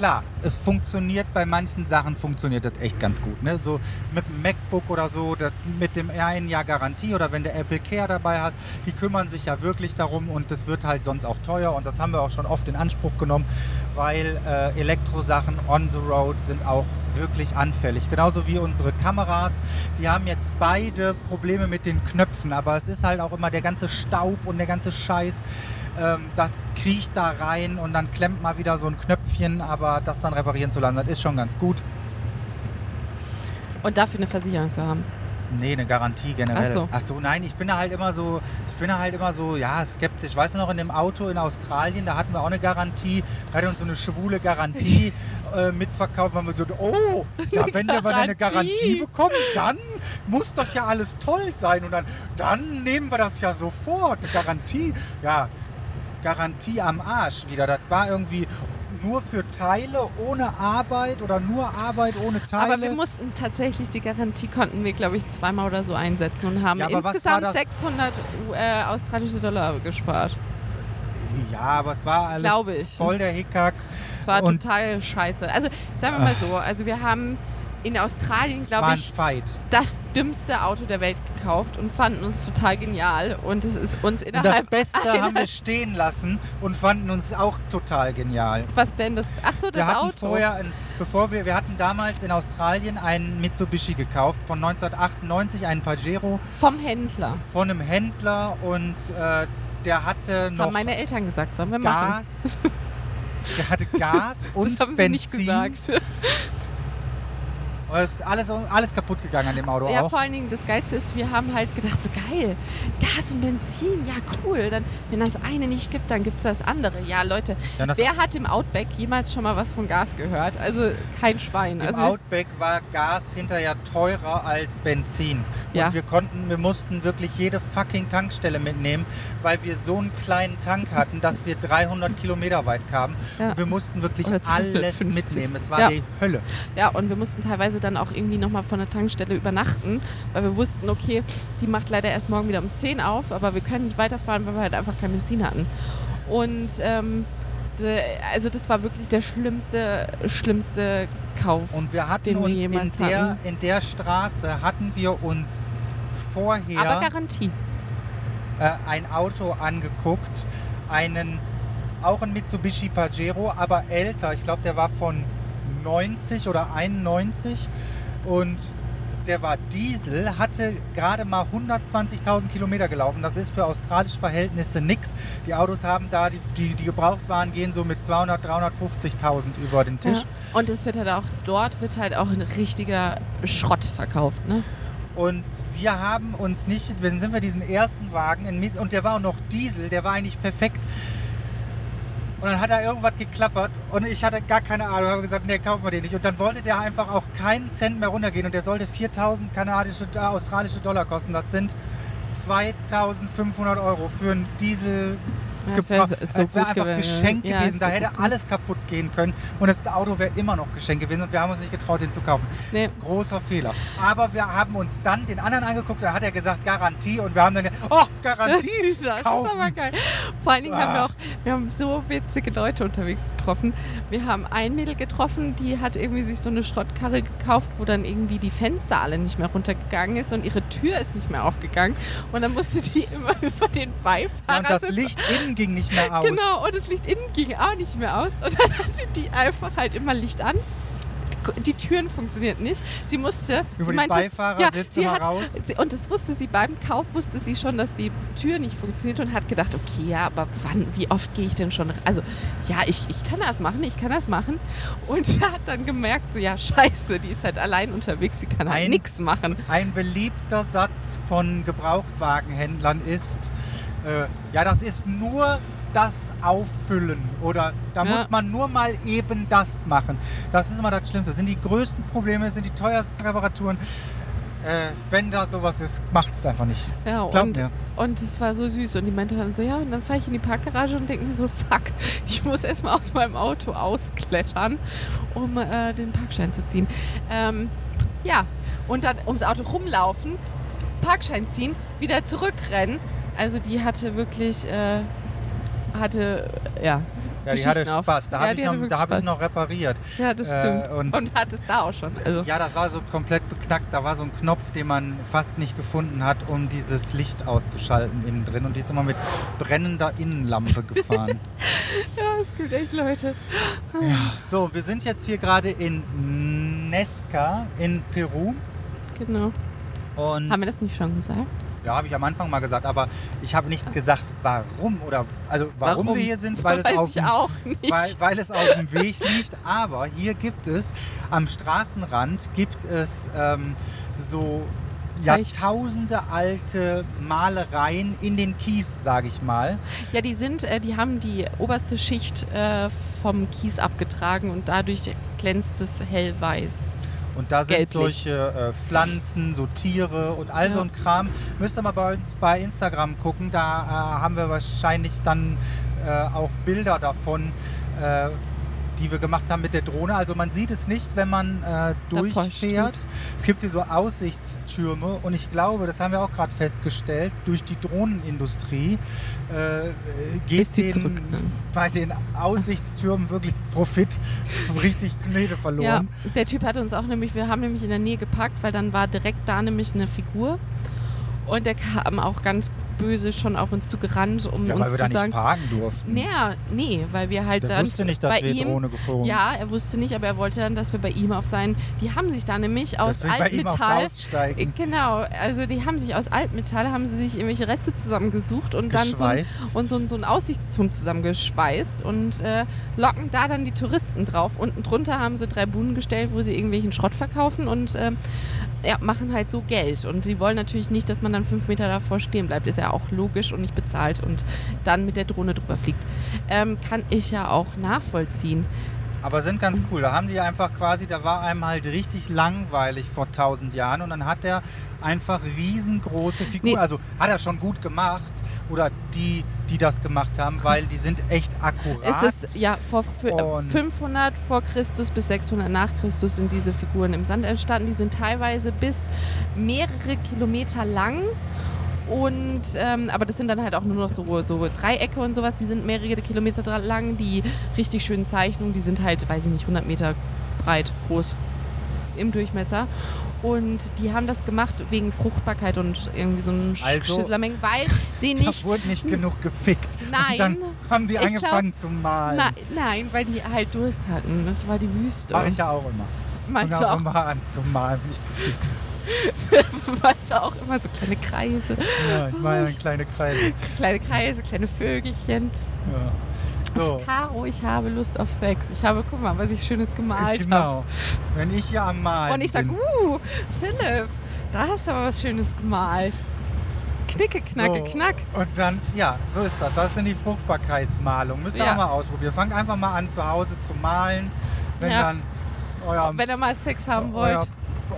klar, es funktioniert bei manchen Sachen funktioniert das echt ganz gut. Ne? So mit dem MacBook oder so, mit dem einen Jahr Garantie oder wenn du Apple Care dabei hast, die kümmern sich ja wirklich darum und das wird halt sonst auch teuer und das haben wir auch schon oft in Anspruch genommen, weil äh, Elektrosachen on the road sind auch wirklich anfällig. Genauso wie unsere Kameras, die haben jetzt beide Probleme mit den Knöpfen, aber es ist halt auch immer der ganze Staub und der ganze Scheiß ähm, das kriecht da rein und dann klemmt mal wieder so ein Knöpfchen, aber das dann reparieren zu lassen, das ist schon ganz gut. Und dafür eine Versicherung zu haben. Nee, eine Garantie generell. Ach so. nein, ich bin da halt immer so, ich bin da halt immer so, ja, skeptisch. Weißt du noch, in dem Auto in Australien, da hatten wir auch eine Garantie, da hat uns so eine schwule Garantie [LAUGHS] äh, mitverkauft, weil wir so, oh, [LAUGHS] ja, wenn wir eine Garantie. Garantie bekommen, dann muss das ja alles toll sein und dann, dann nehmen wir das ja sofort, eine Garantie. Ja, Garantie am Arsch wieder. Das war irgendwie nur für Teile ohne Arbeit oder nur Arbeit ohne Teile. Aber wir mussten tatsächlich die Garantie konnten wir, glaube ich, zweimal oder so einsetzen und haben Ja, insgesamt das? 600 äh, australische Dollar gespart. ja, aber es war alles voll der Hickhack. Es war Und- total scheiße. Also sagen wir mal so, also wir haben in Australien, glaube ich, Fight. das dümmste Auto der Welt gekauft und fanden uns total genial. Und es ist uns Und das innerhalb Beste [LAUGHS] haben wir stehen lassen und fanden uns auch total genial. Was denn das? Ach so, das wir hatten Auto. vorher, ein, bevor wir, wir hatten damals in Australien einen Mitsubishi gekauft von 1998, einen Pajero Vom Händler. von einem Händler und äh, der hatte noch Haben meine Eltern gesagt, sollen wir machen. Gas. Der hatte Gas [LAUGHS] und das haben sie Benzin. nicht gesagt. Und Alles, alles kaputt gegangen an dem Auto Ja, auch. vor allen Dingen das Geilste ist, wir haben halt gedacht, so geil, Gas und Benzin, ja cool. Dann, wenn das eine nicht gibt, dann gibt es das andere. Ja, Leute, Ja, wer hat im Outback jemals schon mal was von Gas gehört? Also kein Schwein. Im Also, Outback war Gas hinterher teurer als Benzin. Ja. Und wir konnten, wir mussten wirklich jede fucking Tankstelle mitnehmen, weil wir so einen kleinen Tank hatten, dass wir 300 Kilometer weit kamen. Ja. Und wir mussten wirklich alles 250. mitnehmen. Es war die Hölle. ja, und wir mussten teilweise dann auch irgendwie nochmal von der Tankstelle übernachten, weil wir wussten, okay, die macht leider erst morgen wieder um 10 auf, aber wir können nicht weiterfahren, weil wir halt einfach kein Benzin hatten. Und ähm, also das war wirklich der schlimmste, schlimmste Kauf. Und wir hatten Den wir uns in der, hatten. in der Straße, hatten wir uns vorher aber Garantie. äh, ein Auto angeguckt, einen, auch ein Mitsubishi Pajero, aber älter. Ich glaube, der war von 90 oder 91 und der war Diesel, hatte gerade mal 120.000 Kilometer gelaufen. Das ist für australische Verhältnisse nix. Die Autos haben da, die, die, die Gebrauchtwaren gehen so mit 200, 350.000 über den Tisch. Ja. Und es wird halt auch, dort wird halt auch ein richtiger Schrott verkauft, ne? Und wir haben uns nicht, dann sind wir diesen ersten Wagen, in, und der war auch noch Diesel, der war eigentlich perfekt. Und dann hat da irgendwas geklappert und ich hatte gar keine Ahnung, habe gesagt, nee, kaufen wir den nicht. Und dann wollte der einfach auch keinen Cent mehr runtergehen und der sollte 4000 kanadische, äh, australische Dollar kosten. Das sind 2500 Euro für einen Diesel. Ja, das so wäre gut einfach gewesen. geschenkt Ja, gewesen. Da so hätte alles kaputt gehen können und das Auto wäre immer noch geschenkt gewesen und wir haben uns nicht getraut, den zu kaufen. Nee. Großer Fehler. Aber wir haben uns dann den anderen angeguckt, da hat er gesagt Garantie und wir haben dann, oh, Garantie [LAUGHS] das kaufen. ist aber geil. Vor allen Dingen haben wir Ah. auch, wir haben so witzige Leute unterwegs getroffen. Wir haben ein Mädel getroffen, die hat irgendwie sich so eine Schrottkarre gekauft, wo dann irgendwie die Fenster alle nicht mehr runtergegangen ist und ihre Tür ist nicht mehr aufgegangen. Und dann musste die [LAUGHS] immer über den Beifahrer Ja, und das. Licht innen ging nicht mehr aus. Genau, und das Licht innen ging auch nicht mehr aus. Und dann [LAUGHS] hatte die einfach halt immer Licht an. Die Türen funktionierten nicht. Sie musste. Über sie meinte, Beifahrersitz sie hat, raus. Sie, und das wusste sie beim Kauf, wusste sie schon, dass die Tür nicht funktioniert und hat gedacht, okay, ja, aber wann, wie oft gehe ich denn schon? Also, ja, ich, ich kann das machen, ich kann das machen. Und hat dann gemerkt, so, ja, scheiße, die ist halt allein unterwegs, die kann halt nichts machen. Ein beliebter Satz von Gebrauchtwagenhändlern ist, äh, ja, das ist nur das Auffüllen oder da Ja. muss man nur mal eben das machen. Das ist immer das Schlimmste. Das sind die größten Probleme, das sind die teuersten Reparaturen. Äh, wenn da sowas ist, macht es einfach nicht. Ja, Glaub und, mir. und es war so süß. Und die meinte dann so, ja, und dann fahre ich in die Parkgarage und denke mir so, fuck, ich muss erstmal aus meinem Auto ausklettern, um äh, den Parkschein zu ziehen. Ähm, Ja, und dann ums Auto rumlaufen, Parkschein ziehen, wieder zurückrennen. Also die hatte wirklich, äh, hatte, ja. Ja, die hatte. Spaß. Da Ja, habe ich, noch- da hab ich noch repariert. Ja, das Äh, stimmt. und- und, hat es da auch schon. Also, Ja, das war so komplett beknackt. Da war so ein Knopf, den man fast nicht gefunden hat, um dieses Licht auszuschalten innen drin. Und die ist immer mit brennender Innenlampe [LAUGHS] gefahren. ja, es gibt echt Leute. so, wir sind jetzt hier gerade in Nesca in Peru. Genau. Und Haben wir das nicht schon gesagt? Ja, habe ich am Anfang mal gesagt, aber ich habe nicht gesagt, warum oder also warum, Warum? wir hier sind, weil [LAUGHS] es, Weiß auf dem, weil, weil es auf dem Weg liegt. Aber hier gibt es am Straßenrand gibt es ähm, so Jahrtausende alte Malereien in den Kies, sage ich mal. Ja, die sind, äh, die haben die oberste Schicht äh, vom Kies abgetragen und dadurch glänzt es hellweiß. Und da sind Gelblich. solche äh, Pflanzen, so Tiere und all so Ja. ein Kram. Müsst ihr mal bei uns bei Instagram gucken. Da äh, haben wir wahrscheinlich dann äh, auch Bilder davon, äh, die wir gemacht haben mit der Drohne. Also man sieht es nicht, wenn man äh, durchfährt. Es gibt hier so Aussichtstürme und ich glaube, das haben wir auch gerade festgestellt, durch die Drohnenindustrie äh, geht den, bei den Aussichtstürmen wirklich Profit, richtig Knete verloren. Ja, der Typ hatte uns auch nämlich, wir haben nämlich in der Nähe gepackt, weil dann war direkt da nämlich eine Figur und der kam auch ganz böse schon auf uns zugerannt, um Ja, uns weil wir zu da nicht sagen, parken durften. nee, nee, weil wir halt Der dann wusste nicht, dass bei wir ihm, Drohne geflogen ja, er wusste nicht, aber er wollte dann, dass wir bei ihm auf sein, die haben sich da nämlich aus dass Altmetall. Genau, also die haben sich aus Altmetall, haben sie sich irgendwelche Reste zusammengesucht und dann so ein, und so, ein- so ein Aussichtsturm zusammengeschweißt und äh, locken da dann die Touristen drauf. Unten drunter haben sie drei Buden gestellt, wo sie irgendwelchen Schrott verkaufen und ähm, ja, machen halt so Geld. Und die wollen natürlich nicht, dass man dann fünf Meter davor stehen bleibt. Ist ja auch logisch und nicht bezahlt und dann mit der Drohne drüber fliegt. Ähm, kann ich ja auch nachvollziehen. Aber sind ganz cool. Da haben die einfach quasi, da war einem halt richtig langweilig vor tausend Jahren und dann hat er einfach riesengroße Figuren. Nee. Also hat er schon gut gemacht oder die, die das gemacht haben, weil die sind echt akkurat. Es ist ja vor fü- Und- 500 vor Christus bis 600 nach Christus sind diese Figuren im Sand entstanden. Die sind teilweise bis mehrere Kilometer lang. Und, ähm, aber das sind dann halt auch nur noch so, so Dreiecke und sowas, die sind mehrere Kilometer lang. Die richtig schönen Zeichnungen, die sind halt, weiß ich nicht, 100 Meter breit, groß im Durchmesser. Und die haben das gemacht wegen Fruchtbarkeit und irgendwie so ein Also- Schlüsselermengen, weil [LAUGHS] sie das nicht wurde nicht genug gefickt. Nein. Und dann haben die angefangen zu malen. Na, nein, weil die halt Durst hatten. Das war die Wüste. Mache ich ja auch immer. Meinst du auch auch? immer an zu malen. Nicht gefickt. Du auch immer so kleine Kreise? Ja, ich dann kleine Kreise. Kleine Kreise, kleine Vögelchen. Ja. So. Caro, ich habe Lust auf Sex. Ich habe, guck mal, was ich Schönes gemalt habe. Genau. Wenn ich hier am Malen Und ich sag, bin. uh, Philipp, da hast du aber was Schönes gemalt. Knicke, knacke, so. knack. Und dann, ja, so ist das. Das sind die Fruchtbarkeitsmalungen. Müsst ihr Ja. auch mal ausprobieren. Fangt einfach mal an, zu Hause zu malen. Wenn Ja. dann euer, Wenn ihr mal Sex haben wollt,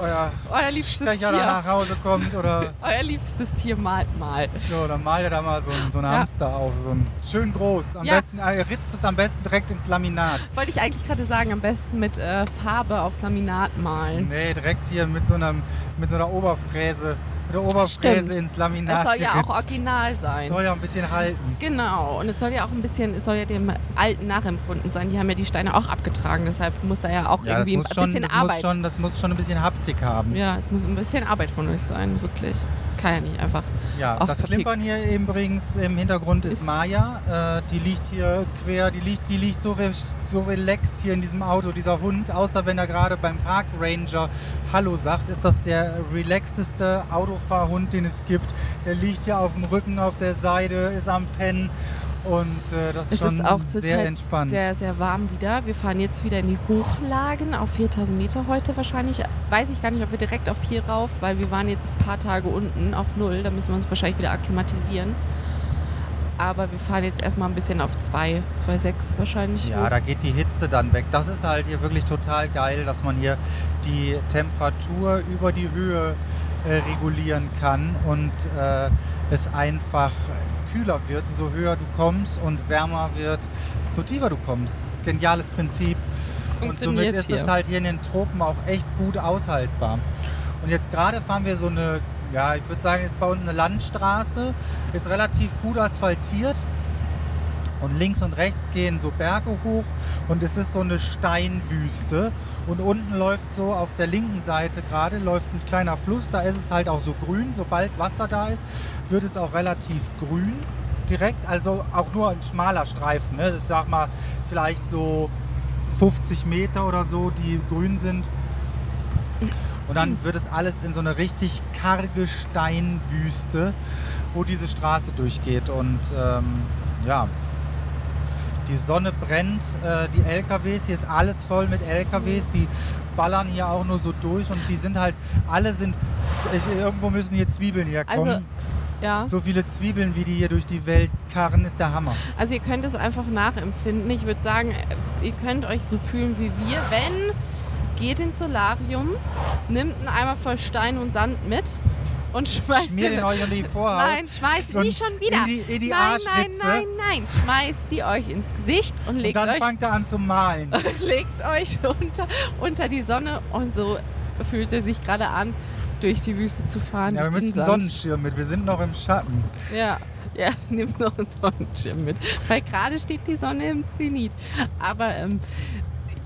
euer, euer liebstes Stecher Tier. nach Hause kommt oder [LAUGHS] Euer liebstes Tier malt mal. so, dann malt ihr da mal so, so einen Ja. Hamster auf. So ein, schön groß. Am Ja. besten, äh, ihr ritzt es am besten direkt ins Laminat. Wollte ich eigentlich gerade sagen, am besten mit äh, Farbe aufs Laminat malen. Nee, direkt hier mit so, einem, mit so einer Oberfräse. Der Oberfräse Stimmt. ins Laminat Es soll ja auch geritzt. original sein. Soll ja ein bisschen halten. Genau, und es soll ja auch ein bisschen, es soll ja dem Alten nachempfunden sein. Die haben ja die Steine auch abgetragen, deshalb muss da ja auch Ja, irgendwie ein schon, bisschen das, Arbeit. muss schon, das muss schon ein bisschen Haptik haben. Ja, es muss ein bisschen Arbeit von euch sein, wirklich. Kann ja nicht einfach. Ja, das Papier. Klimpern hier übrigens im Hintergrund ist, Ist- Maya. Äh, die liegt hier quer, die liegt, die liegt so, re so relaxed hier in diesem Auto, dieser Hund. Außer wenn er gerade beim Park Ranger Hallo sagt, ist das der relaxteste Autofahrhund, den es gibt. Der liegt hier auf dem Rücken auf der Seite, ist am Pennen und äh, das ist Es schon ist auch sehr zurzeit entspannt. sehr, sehr warm wieder. Wir fahren jetzt wieder in die Hochlagen auf 4000 Meter heute wahrscheinlich. Weiß ich gar nicht, ob wir direkt auf 4 rauf, weil wir waren jetzt ein paar Tage unten auf 0. Da müssen wir uns wahrscheinlich wieder akklimatisieren. Aber wir fahren jetzt erstmal ein bisschen auf 2, 2,6 wahrscheinlich. Ja, hoch. da geht die Hitze dann weg. Das ist halt hier wirklich total geil, dass man hier die Temperatur über die Höhe äh, regulieren kann und äh, es einfach kühler wird, so höher du kommst und wärmer wird, so tiefer du kommst. Geniales Prinzip. Und somit ist hier. es halt hier in den Tropen auch echt gut aushaltbar. Und jetzt gerade fahren wir so eine, ja, ich würde sagen, ist bei uns eine Landstraße, ist relativ gut asphaltiert. Und links und rechts gehen so Berge hoch und es ist so eine Steinwüste. Und unten läuft so auf der linken Seite gerade läuft ein kleiner Fluss, da ist es halt auch so grün. Sobald Wasser da ist, wird es auch relativ grün direkt. Also auch nur ein schmaler Streifen. Ne? Ich sag mal, vielleicht so 50 Meter oder so, die grün sind. Und dann wird es alles in so eine richtig karge Steinwüste, wo diese Straße durchgeht. Und ähm, ja, die Sonne brennt, äh, die LKWs, hier ist alles voll mit LKWs, die ballern hier auch nur so durch und die sind halt, alle sind, irgendwo müssen hier Zwiebeln herkommen. Also, ja. so viele Zwiebeln, wie die hier durch die Welt karren, ist der Hammer. Also ihr könnt es einfach nachempfinden. Ich würde sagen, ihr könnt euch so fühlen wie wir. Wenn, geht ins Solarium, nimmt einen Eimer voll Stein und Sand mit und schmeißt Schmier den euch unter die Vorhaut. Nein, schmeißt die und schon wieder. In die, in die nein, nein, nein, nein. Schmeißt die euch ins Gesicht und Und legt dann euch, fangt er an zu malen. [LAUGHS] legt euch unter, unter die Sonne und so fühlt es sich gerade an, durch die Wüste zu fahren. Ja, wir müssen einen. Sonnenschirm mit, wir sind noch im Schatten. Ja, ja, [LAUGHS] nimm noch einen Sonnenschirm mit. Weil gerade steht die Sonne im Zenit. Aber, ähm,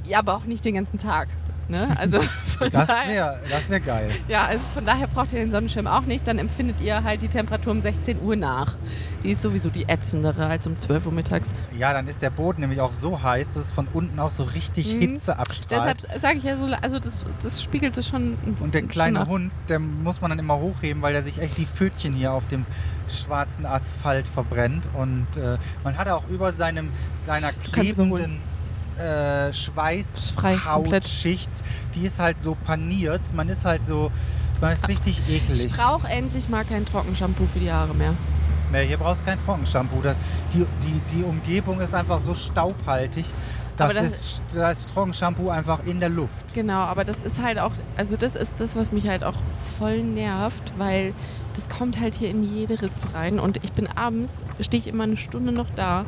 ja, aber auch nicht den ganzen Tag. Ne? Also [LAUGHS] Das wäre das wär geil. ja, also von daher braucht ihr den Sonnenschirm auch nicht. Dann empfindet ihr halt die Temperatur um 16 Uhr nach. Die ist sowieso die ätzendere als um 12 Uhr mittags. Ja, dann ist der Boden nämlich auch so heiß, dass es von unten auch so richtig Mhm. Hitze abstrahlt. Deshalb sage ich ja so, also das, das spiegelt es schon. Und der kleine. Hund, der muss man dann immer hochheben, weil der sich echt die Pfötchen hier auf dem schwarzen Asphalt verbrennt. Und äh, man hat auch über seinem, seiner klebenden äh. Schweißhautschicht, die ist halt so paniert. Man ist halt so, man ist richtig eklig. Ich brauche endlich mal kein Trockenshampoo für die Haare mehr. Nee, hier brauchst du kein Trockenshampoo. Das, die, die, die Umgebung ist einfach so staubhaltig. Das, Aber das- ist, da ist Trockenshampoo einfach in der Luft. Genau, aber das ist halt auch, also das ist das, was mich halt auch voll nervt, weil das kommt halt hier in jede Ritz rein und ich bin abends, stehe ich immer eine Stunde noch da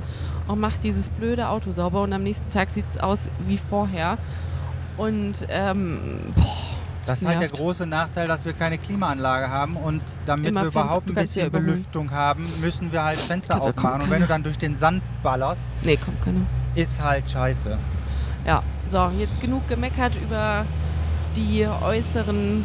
und mache dieses blöde Auto sauber und am nächsten Tag sieht es aus wie vorher. Und ähm, boah, Das ist halt der große Nachteil, dass wir keine Klimaanlage haben und damit Immer wir überhaupt ein bisschen. Belüftung haben, müssen wir halt Fenster glaub, aufmachen. Und wenn du dann durch den Sand ballerst, Nee, kommt keiner. ist halt scheiße. Ja, so, jetzt genug gemeckert über die äußeren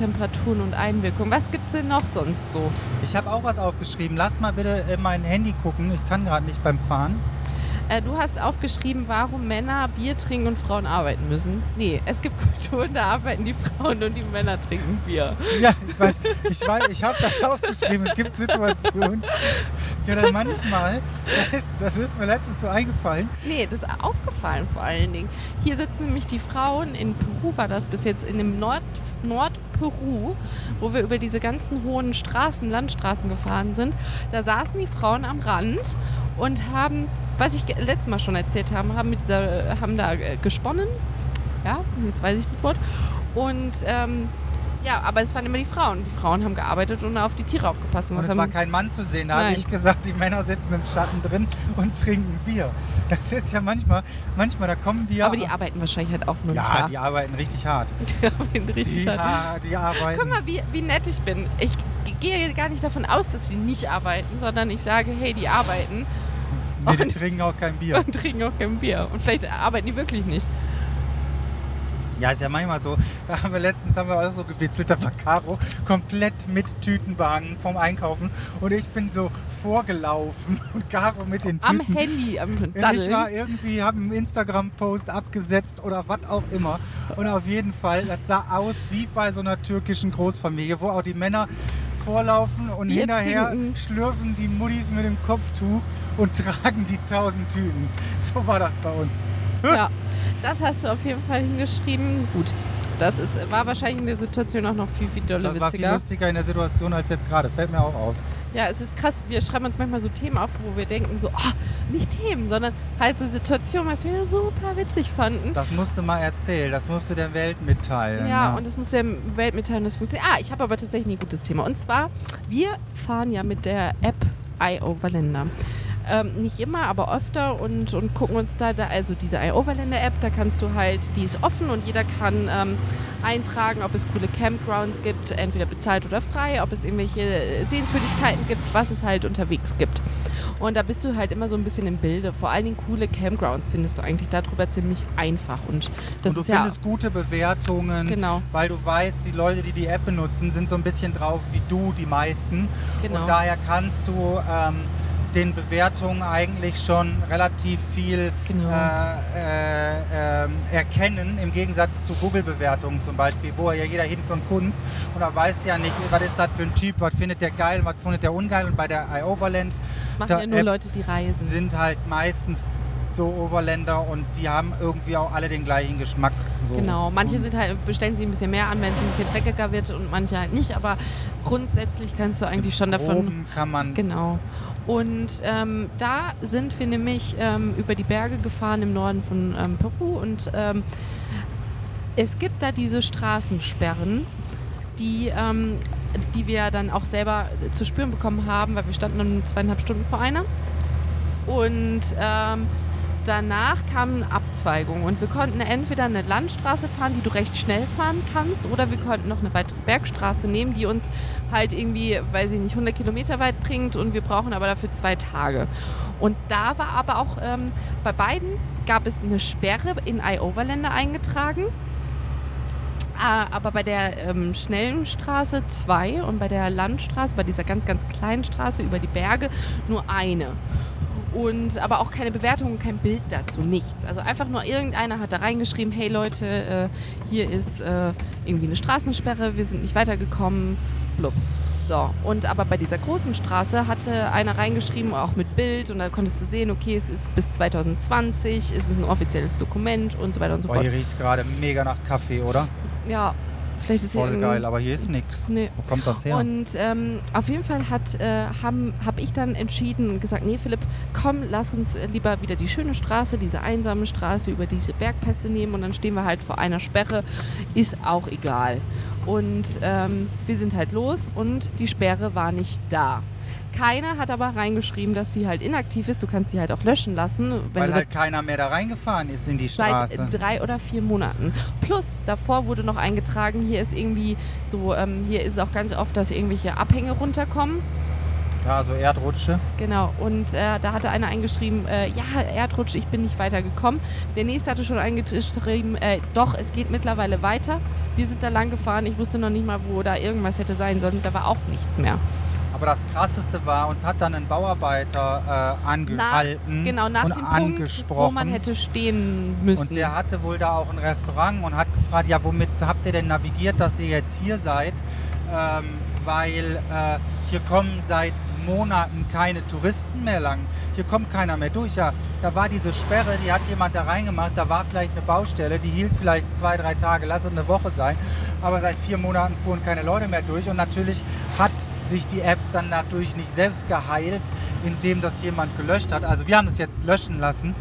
Temperaturen und Einwirkungen. Was gibt's denn noch sonst so? Ich habe auch was aufgeschrieben. Lass mal bitte in mein Handy gucken. Ich kann gerade nicht beim Fahren. Äh, du hast aufgeschrieben, warum Männer Bier trinken und Frauen arbeiten müssen. Nee, es gibt [LAUGHS] Kulturen, da arbeiten die Frauen und die Männer trinken Bier. Ja, ich weiß, ich weiß, ich habe das aufgeschrieben. Es gibt Situationen, ja, dann manchmal, das ist, das ist mir letztens so eingefallen. Nee, das ist aufgefallen vor allen Dingen. Hier sitzen nämlich die Frauen, in Peru war das bis jetzt, in dem Nord, Nordperu, wo wir über diese ganzen hohen Straßen, Landstraßen gefahren sind. Da saßen die Frauen am Rand und haben, was ich letztes Mal schon erzählt habe, haben, mit dieser, haben da äh, gesponnen. Ja, jetzt weiß ich das Wort. Und ähm, ja, aber es waren immer die Frauen. Die Frauen haben gearbeitet und auf die Tiere aufgepasst. Und was es war kein Mann zu sehen. Da habe ich gesagt, die Männer sitzen im Schatten drin und trinken Bier. Das ist ja manchmal, manchmal, da kommen wir. aber die arbeiten wahrscheinlich halt auch nur ja, da. die arbeiten richtig hart. [LAUGHS] Die arbeiten richtig Die, hart. ha- die arbeiten. Guck mal, wie, wie nett ich bin. Ich gehe gar nicht davon aus, dass die nicht arbeiten, sondern ich sage, hey, die arbeiten nee, die und- trinken auch kein Bier. [LAUGHS] und trinken auch kein Bier. Und vielleicht arbeiten die wirklich nicht. Ja, ist ja manchmal so. [LAUGHS] Da haben wir letztens haben wir auch so gewitzelt, da war Caro komplett mit Tüten behangen vom Einkaufen und ich bin so vorgelaufen [LAUGHS] und Caro mit den Am Tüten. Handy, am Und ich Daddeln. war irgendwie, habe einen Instagram-Post abgesetzt oder was auch immer. Und auf jeden Fall, das sah aus wie bei so einer türkischen Großfamilie, wo auch die Männer vorlaufen und Bier hinterher trinken. schlürfen die Muttis mit dem Kopftuch und [LAUGHS] tragen die tausend Tüten. So war das bei uns. Ja, das hast du auf jeden Fall hingeschrieben. Gut, das ist, war wahrscheinlich in der Situation auch noch viel, viel dolle Das war viel witziger. lustiger in der Situation als jetzt gerade. Fällt mir auch auf. Ja, es ist krass. Wir schreiben uns manchmal so Themen auf, wo wir denken so, ah, nicht Themen, sondern halt so Situationen, was wir super witzig fanden. Das musste mal erzählen, das musste der Welt mitteilen. Ja, und das muss der Welt mitteilen, das funktioniert. Ah, ich habe aber tatsächlich ein gutes Thema. Und zwar, wir fahren ja mit der App IO Valenda. Ähm, nicht immer, aber öfter und, und gucken uns da, da also diese iOverlander-App, da kannst du halt, die ist offen und jeder kann ähm, eintragen, ob es coole Campgrounds gibt, entweder bezahlt oder frei, ob es irgendwelche Sehenswürdigkeiten gibt, was es halt unterwegs gibt. Und da bist du halt immer so ein bisschen im Bilde. Vor allen Dingen coole Campgrounds findest du eigentlich darüber ziemlich einfach. Und, das und du ist findest ja, gute Bewertungen, Genau. weil du weißt, die Leute, die die App benutzen, sind so ein bisschen drauf wie du, die meisten. Genau. Und daher kannst du ähm, den Bewertungen eigentlich schon relativ viel Genau. äh, äh, ähm, erkennen, im Gegensatz zu Google-Bewertungen zum Beispiel, wo ja jeder hin so ein Kunst und er weiß ja nicht, was ist das für ein Typ, was findet der geil, was findet der ungeil. Und bei der iOverland das machen ja nur Leute, die reisen. sind halt meistens so Overländer und die haben irgendwie auch alle den gleichen Geschmack. So. Genau, manche sind halt, bestellen sich ein bisschen mehr an, wenn es ein bisschen dreckiger wird und manche halt nicht, aber grundsätzlich kannst du eigentlich schon davon. Groben kann man Genau. Und ähm, da sind wir nämlich ähm, über die Berge gefahren im Norden von ähm, Peru und ähm, es gibt da diese Straßensperren, die, ähm, die wir dann auch selber zu spüren bekommen haben, weil wir standen dann zweieinhalb Stunden vor einer. Und ähm, danach kamen Abzweigungen und wir konnten entweder eine Landstraße fahren, die du recht schnell fahren kannst, oder wir konnten noch eine weitere Bergstraße nehmen, die uns halt irgendwie, weiß ich nicht, 100 Kilometer weit bringt und wir brauchen aber dafür zwei Tage. Und da war aber auch, ähm, bei beiden gab es eine Sperre in iOverländer eingetragen. Ah, Aber bei der ähm, schnellen Straße zwei und bei der Landstraße, bei dieser ganz, ganz kleinen Straße über die Berge, nur eine. Und aber auch keine Bewertung, kein Bild dazu, nichts. Also einfach nur irgendeiner hat da reingeschrieben, hey Leute, äh, hier ist äh, irgendwie eine Straßensperre, wir sind nicht weitergekommen, blub. So, und aber bei dieser großen Straße hatte einer reingeschrieben, auch mit Bild, und da konntest du sehen, okay, es ist bis 2020, es ist ein offizielles Dokument und so weiter und so Boah, fort. hier riecht es gerade mega nach Kaffee, oder? Ja, vielleicht ist Voll geil, aber hier ist nichts. Nee. Wo kommt das her? Und ähm, auf jeden Fall hat, äh, habe hab ich dann entschieden und gesagt, nee Philipp, komm, lass uns äh, lieber wieder die schöne Straße, diese einsame Straße über diese Bergpässe nehmen und dann stehen wir halt vor einer Sperre, ist auch egal. Und ähm, wir sind halt los und die Sperre war nicht da. Keiner hat aber reingeschrieben, dass sie halt inaktiv ist. Du kannst sie halt auch löschen lassen. Weil halt keiner mehr da reingefahren ist in die seit Straße. drei oder vier Monaten. Plus, davor wurde noch eingetragen, hier ist irgendwie so, ähm, hier ist auch ganz oft, dass irgendwelche Abhänge runterkommen. Ja, so Erdrutsche. Genau, und äh, da hatte einer eingeschrieben, äh, ja, Erdrutsch, ich bin nicht weitergekommen. Der nächste hatte schon eingeschrieben, äh, doch, es geht mittlerweile weiter. Wir sind da lang gefahren, ich wusste noch nicht mal, wo da irgendwas hätte sein sollen. Da war auch nichts mehr. Aber das Krasseste war, uns hat dann ein Bauarbeiter äh, angehalten genau, nach und dem Punkt, angesprochen. wo man hätte stehen müssen. und der hatte wohl da auch ein Restaurant und hat gefragt, ja, womit habt ihr denn navigiert, dass ihr jetzt hier seid? Ähm, weil äh, hier kommen seit Monaten keine Touristen mehr lang. Hier kommt keiner mehr durch. Ja, da war diese Sperre, die hat jemand da reingemacht. Da war vielleicht eine Baustelle, die hielt vielleicht zwei, drei Tage, lass es eine Woche sein. Aber seit vier Monaten fuhren keine Leute mehr durch. Und natürlich hat sich die App dann dadurch nicht selbst geheilt, indem das jemand gelöscht hat. Also wir haben es jetzt löschen lassen.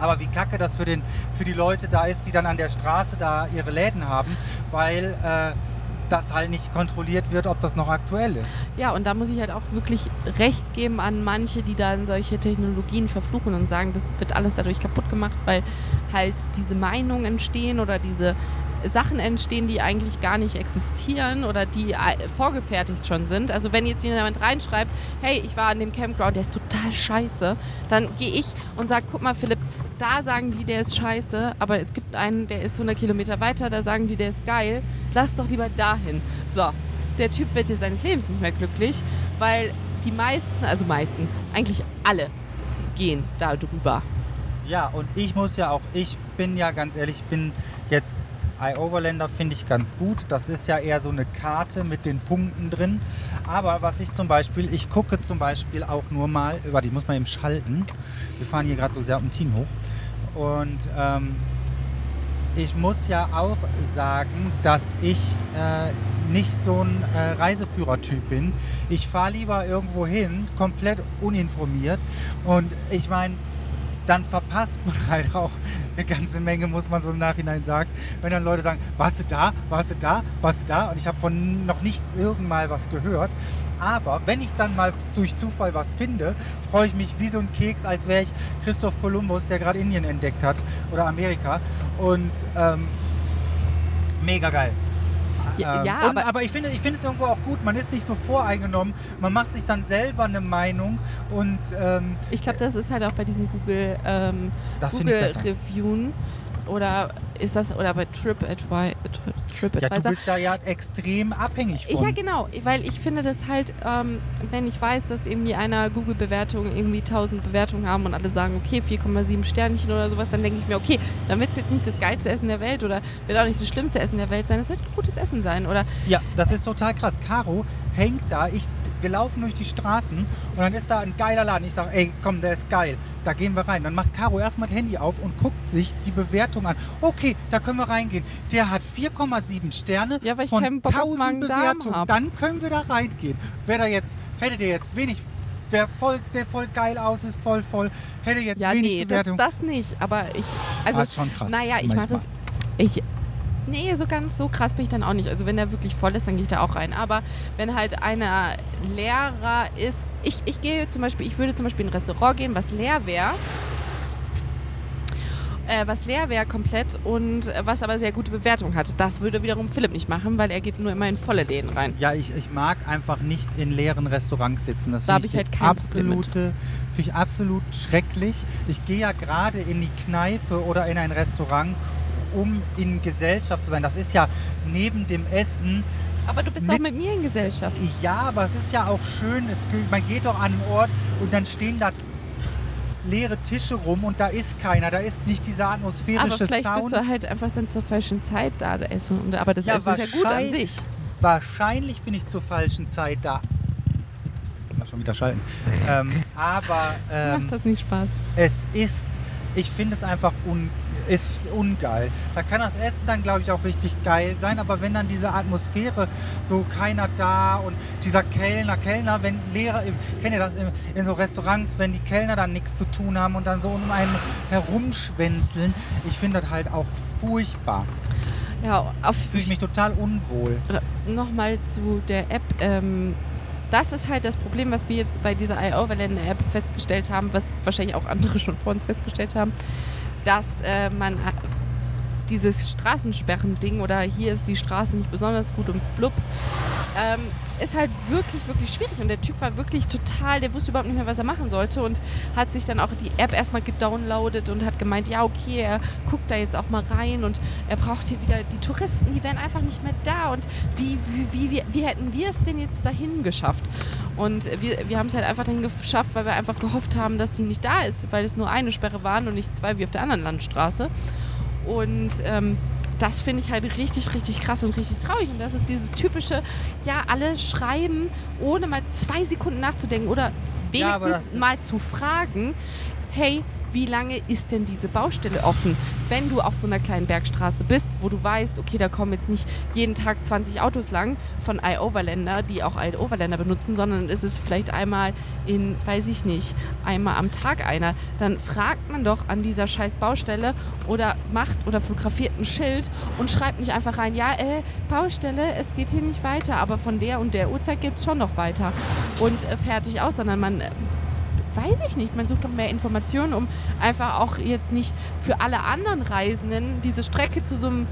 Aber wie kacke das für, den, für die Leute da ist, die dann an der Straße da ihre Läden haben, weil äh, das halt nicht kontrolliert wird, ob das noch aktuell ist. Ja, und da muss ich halt auch wirklich recht geben an manche, die dann solche Technologien verfluchen und sagen, das wird alles dadurch kaputt gemacht, weil halt diese Meinungen entstehen oder diese Sachen entstehen, die eigentlich gar nicht existieren oder die äh, vorgefertigt schon sind. Also wenn jetzt jemand reinschreibt, hey, ich war an dem Campground, der ist total scheiße, dann gehe ich und sage, guck mal Philipp, da sagen die, der ist scheiße, aber es gibt einen, der ist 100 Kilometer weiter, da sagen die, der ist geil, lass doch lieber dahin. So, der Typ wird dir seines Lebens nicht mehr glücklich, weil die meisten, also meisten, eigentlich alle gehen da drüber. Ja, und ich muss ja auch, ich bin ja ganz ehrlich, ich bin jetzt iOverlander finde ich ganz gut. Das ist ja eher so eine Karte mit den Punkten drin. Aber was ich zum Beispiel, ich gucke zum Beispiel auch nur mal, warte, ich muss mal eben schalten. Wir fahren hier gerade so Serpentin hoch. Und ähm, ich muss ja auch sagen, dass ich äh, nicht so ein äh, Reiseführertyp bin. Ich fahre lieber irgendwo hin, komplett uninformiert. Und ich meine, dann verpasst man [LAUGHS] halt auch eine ganze Menge, muss man so im Nachhinein sagen. Wenn dann Leute sagen, warst du da, warst du da, warst du da? Und ich habe von noch nichts irgendwann was gehört. Aber wenn ich dann mal durch Zufall was finde, freue ich mich wie so ein Keks, als wäre ich Christoph Kolumbus, der gerade Indien entdeckt hat oder Amerika. Und ähm, mega geil. Ja, Ähm, ja, und, aber- aber ich finde ich finde es irgendwo auch gut. Man ist nicht so voreingenommen. Man macht sich dann selber eine Meinung und ähm, Ich glaube, das ist halt auch bei diesen Google, ähm, Google. Reviewen oder ist das oder bei TripAdvi- ja, du TripAdvisor. bist da ja extrem abhängig von. Ja, genau, weil ich finde das halt, ähm, wenn ich weiß, dass irgendwie einer Google-Bewertung irgendwie 1000 Bewertungen haben und alle sagen, okay, 4,7 Sternchen oder sowas, dann denke ich mir, okay, dann wird es jetzt nicht das geilste Essen der Welt oder wird auch nicht das schlimmste Essen der Welt sein, es wird gutes Essen sein oder Ja, das ist total krass. Caro hängt da, ich, wir laufen durch die Straßen und dann ist da ein geiler Laden. Ich sage, ey, komm, der ist geil, da gehen wir rein. Dann macht Caro erstmal das Handy auf und guckt sich die Bewertung an. Okay, da können wir reingehen. Der hat 4,7 Sterne Ja, weil ich von keinen Bock auf 1000 Magen-Darm Bewertungen. Dann können wir da reingehen. Wäre da jetzt, hätte der jetzt wenig, wer voll, sehr voll geil aus, ist voll voll, hätte jetzt ja, wenig nee, das, Bewertung. das nicht, aber ich, also, Ah, ist schon krass. naja, ich mache das, ich, nee, so ganz so krass bin ich dann auch nicht. Also wenn der wirklich voll ist, dann gehe ich da auch rein. Aber wenn halt einer leerer ist, ich, ich gehe zum Beispiel, ich würde zum Beispiel in ein Restaurant gehen, was leer wäre. Äh, was leer wäre komplett und äh, was aber sehr gute Bewertung hat. Das würde wiederum Philipp nicht machen, weil er geht nur immer in volle Läden rein. Ja, ich, ich mag einfach nicht in leeren Restaurants sitzen. Das Da finde hab ich halt kein absolute, finde ich absolut schrecklich. Ich gehe ja gerade in die Kneipe oder in ein Restaurant, um in Gesellschaft zu sein. Das ist ja neben dem Essen. Aber du bist Mit- doch mit mir in Gesellschaft. Ja, aber es ist ja auch schön. Es, man geht doch an einen Ort und dann stehen da leere Tische rum und da ist keiner. Da ist nicht dieser Aber atmosphärische vielleicht Sound. bist du halt einfach dann zur falschen Zeit da essen. Und, aber das Ja, Essen ist ja gut an sich. Wahrscheinlich bin ich zur falschen Zeit da. Mal schon wieder schalten. ähm, aber [LAUGHS] ähm, Macht das nicht Spaß? es ist, ich finde es einfach un, ist ungeil. Da kann das Essen dann, glaube ich, auch richtig geil sein, aber wenn dann diese Atmosphäre, so keiner da und dieser Kellner, Kellner, wenn Lehrer, kennt ihr das in, in so Restaurants, wenn die Kellner dann nichts zu tun haben und dann so um einen herumschwänzeln, ich finde das halt auch furchtbar. Ja, auf, Fühle ich mich total unwohl. nochmal zu der App. Ähm, das ist halt das Problem, was wir jetzt bei dieser iOverlander-App festgestellt haben, was wahrscheinlich auch andere schon vor uns festgestellt haben, dass äh, man dieses Straßensperren-Ding oder hier ist die Straße nicht besonders gut und blub, ähm, ist halt wirklich, wirklich schwierig. Und der Typ war wirklich total, der wusste überhaupt nicht mehr, was er machen sollte und hat sich dann auch die App erstmal gedownloadet und hat gemeint, ja, okay, er guckt da jetzt auch mal rein und er braucht hier wieder die Touristen, die wären einfach nicht mehr da. Und wie, wie, wie, wie, hätten wir es denn jetzt dahin geschafft? Und wir, wir haben es halt einfach dahin geschafft, weil wir einfach gehofft haben, dass sie nicht da ist, weil es nur eine Sperre waren und nicht zwei wie auf der anderen Landstraße. Und ähm, das finde ich halt richtig, richtig krass und richtig traurig. Und das ist dieses typische, ja, alle schreiben, ohne mal zwei Sekunden nachzudenken oder Ja, wenigstens das- mal zu fragen, hey, wie lange ist denn diese Baustelle offen? Wenn du auf so einer kleinen Bergstraße bist, wo du weißt, okay, da kommen jetzt nicht jeden Tag 20 Autos lang von iOverlander, die auch iOverlander benutzen, sondern es ist vielleicht einmal in, weiß ich nicht, einmal am Tag einer, dann fragt man doch an dieser scheiß Baustelle oder macht oder fotografiert ein Schild und schreibt nicht einfach rein, ja, äh, Baustelle, es geht hier nicht weiter, aber von der und der Uhrzeit geht es schon noch weiter und äh, fertig aus, sondern man äh, weiß ich nicht, man sucht doch mehr Informationen, um einfach auch jetzt nicht für alle anderen Reisenden diese Strecke zu so einem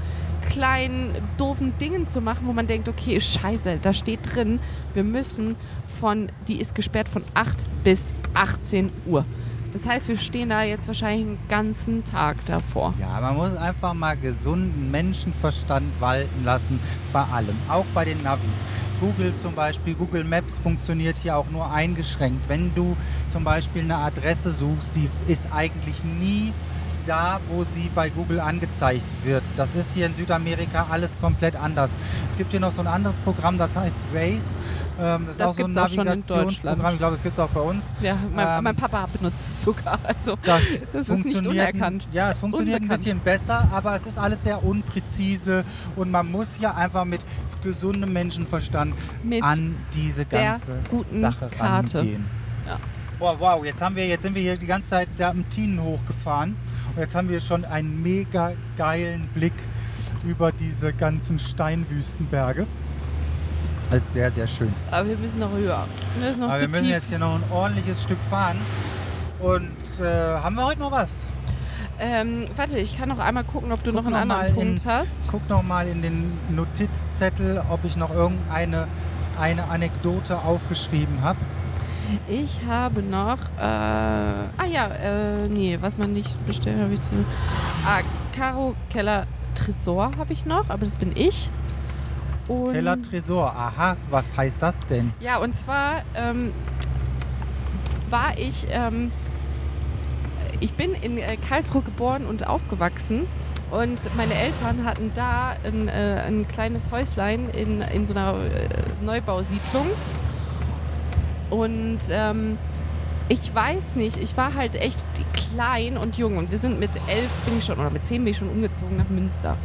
kleinen, doofen Dingen zu machen, wo man denkt, okay, scheiße, da steht drin, wir müssen von, die ist gesperrt von 8 bis 18 Uhr. Das heißt, wir stehen da jetzt wahrscheinlich einen ganzen Tag davor. Ja, man muss einfach mal gesunden Menschenverstand walten lassen bei allem, auch bei den Navis. Google zum Beispiel, Google Maps funktioniert hier auch nur eingeschränkt. Wenn du zum Beispiel eine Adresse suchst, die ist eigentlich nie da, wo sie bei Google angezeigt wird. Das ist hier in Südamerika alles komplett anders. Es gibt hier noch so ein anderes Programm, das heißt Waze. Ähm, das, Das ist auch so ein Navigationsprogramm. Deutschland. Ich glaube, das gibt es auch bei uns. Ja, mein, Ähm, mein Papa benutzt es sogar. Also Das, [LAUGHS] Das ist nicht funktioniert- unerkannt. Ja, es funktioniert Unbekannt. ein bisschen besser, aber es ist alles sehr unpräzise und man muss ja einfach mit gesundem Menschenverstand mit an diese ganze guten Sache Karte. rangehen. Boah, wow, jetzt, haben wir, jetzt sind wir hier die ganze Zeit Serpentinen hochgefahren. Und jetzt haben wir schon einen mega geilen Blick über diese ganzen Steinwüstenberge. Das ist sehr, sehr schön. Aber wir müssen noch höher. Wir müssen noch Aber zu wir müssen tief. jetzt hier noch ein ordentliches Stück fahren. Und äh, haben wir heute noch was? Ähm, warte, ich kann noch einmal gucken, ob du Guck noch einen noch anderen mal in- Punkt hast. Guck noch mal in den Notizzettel, ob ich noch irgendeine eine Anekdote aufgeschrieben habe. Ich habe noch. Äh, ah ja, äh, nee, was man nicht bestellt, habe ich zu. Ah, Caro Keller Tresor habe ich noch, aber das bin ich. Und Keller Tresor. Aha, was heißt das denn? Ja, und zwar ähm, war ich, ähm, ich bin in äh, Karlsruhe geboren und aufgewachsen. Und meine Eltern hatten da ein, äh, ein kleines Häuslein in, in so einer äh, Neubausiedlung. Und ähm, ich weiß nicht, ich war halt echt klein und jung. Und wir sind mit elf bin ich schon, oder mit zehn bin ich schon umgezogen nach Münster.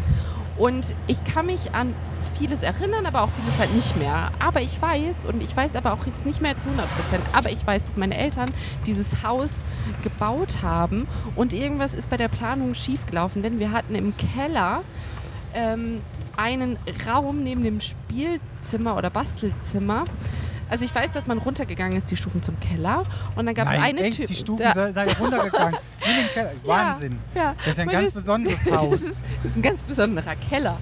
Und ich kann mich an vieles erinnern, aber auch vieles halt nicht mehr. Aber ich weiß, und ich weiß aber auch jetzt nicht mehr zu 100 Prozent, aber ich weiß, dass meine Eltern dieses Haus gebaut haben und irgendwas ist bei der Planung schiefgelaufen, denn wir hatten im Keller ähm, einen Raum neben dem Spielzimmer oder Bastelzimmer. Also ich weiß, dass man runtergegangen ist, die Stufen zum Keller. Und dann gab es eine Tür. die Stufen da- sei, sei runtergegangen. [LAUGHS] In den Keller. Wahnsinn. Ja, ja. Das ist ein Man ganz ist- besonderes [LAUGHS] Das Haus. ist, das ist ein ganz besonderer Keller.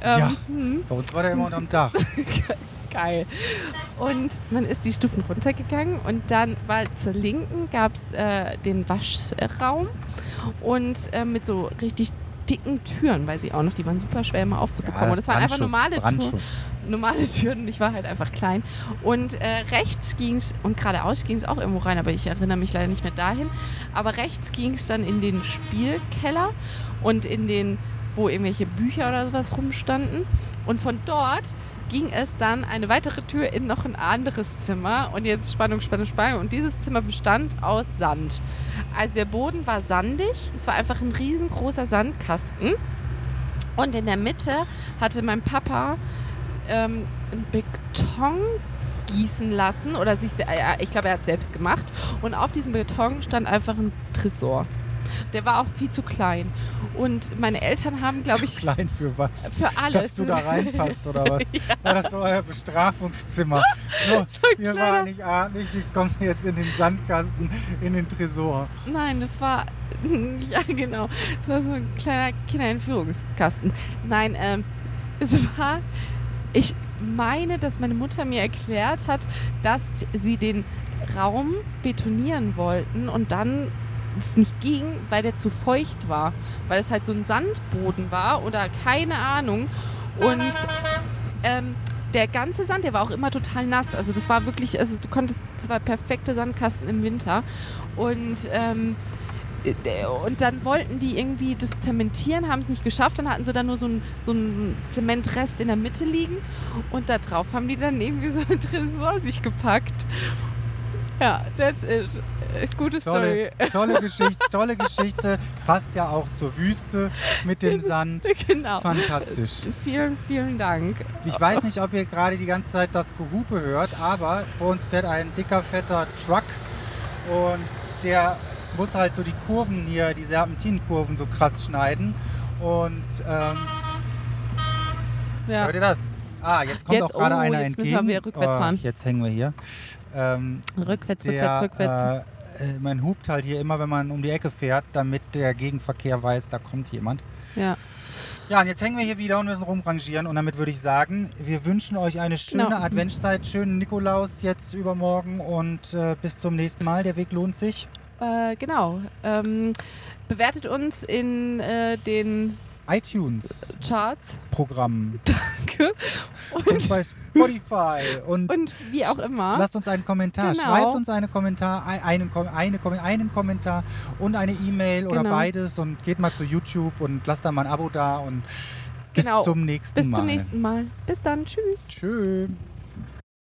Ähm, Ja. hm, Bei uns war der immer unterm Dach. [LAUGHS] geil. Und man ist die Stufen runtergegangen und dann war zur Linken gab es äh, den Waschraum und äh, mit so richtig dicken Türen, weiß ich auch noch, die waren super schwer immer aufzubekommen. und das waren einfach normale Türen. Normale Türen ich war halt einfach klein. Und äh, rechts ging es, und geradeaus ging es auch irgendwo rein, aber ich erinnere mich leider nicht mehr dahin. Aber rechts ging es dann in den Spielkeller und in den, wo irgendwelche Bücher oder sowas rumstanden. Und von dort ging es dann eine weitere Tür in noch ein anderes Zimmer. Und jetzt Spannung, Spannung, Spannung. Und dieses Zimmer bestand aus Sand. Also der Boden war sandig. Es war einfach ein riesengroßer Sandkasten. Und in der Mitte hatte mein Papa ähm, einen Beton gießen lassen oder sich, äh, ich glaube, er hat es selbst gemacht. Und auf diesem Beton stand einfach ein Tresor. Der war auch viel zu klein. Und meine Eltern haben, glaube Zu ich, klein für was? für alles. Dass du da reinpasst oder was? [LAUGHS] ja, War das so euer Bestrafungszimmer? [LAUGHS] So, ein ihr war nicht artig, ihr kommt jetzt in den Sandkasten, in den Tresor. nein, das war, [LAUGHS] ja genau, das war so ein kleiner Kinderentführungskasten. Nein, ähm, es war, ich meine, dass meine Mutter mir erklärt hat, dass sie den Raum betonieren wollten und dann es nicht ging, weil der zu feucht war. Weil es halt so ein Sandboden war oder keine Ahnung. Und ähm, der ganze Sand, der war auch immer total nass. Also das war wirklich, also du konntest, das war perfekte Sandkasten im Winter. Und ähm, äh, und dann wollten die irgendwie das zementieren, haben es nicht geschafft. Dann hatten sie da nur so einen so einen Zementrest in der Mitte liegen. Und da drauf haben die dann irgendwie so ein Tresor sich gepackt. Ja, that's it. Äh, Gute Tolle, Story. tolle [LAUGHS] Geschichte, tolle Geschichte. Passt ja auch zur Wüste mit dem [LAUGHS] Sand. genau. Fantastisch. Vielen, vielen Dank. Ich weiß nicht, ob ihr gerade die ganze Zeit das Gehupe hört, aber vor uns fährt ein dicker, fetter Truck und der muss halt so die Kurven hier, die Serpentinenkurven so krass schneiden. Und ähm, Ja. hört ihr das? Ah, jetzt kommt Jetzt- auch gerade oh, einer jetzt müssen entgegen. wir wieder rückwärts Oh, fahren. Jetzt hängen wir hier. Ähm, Rückwärts, der, rückwärts, rückwärts. Äh, äh, man hupt halt hier immer, wenn man um die Ecke fährt, damit der Gegenverkehr weiß, da kommt jemand. ja. Ja, und jetzt hängen wir hier wieder und müssen rumrangieren. Und damit würde ich sagen, wir wünschen euch eine schöne Genau. Adventszeit, schönen Nikolaus jetzt übermorgen und äh, bis zum nächsten Mal. Der Weg lohnt sich. Äh, genau. Ähm, bewertet uns in äh, den iTunes-Programm Charts. [LAUGHS] Danke. und Und, bei Spotify und, und wie auch immer. lasst uns einen Kommentar. Genau. Schreibt uns einen Kommentar, ein- einen, eine, einen Kommentar und eine E-Mail oder Genau. beides und geht mal zu YouTube und lasst da mal ein Abo da und bis Genau. zum nächsten Bis Mal. zum nächsten Mal. Bis dann. Tschüss. Tschüss.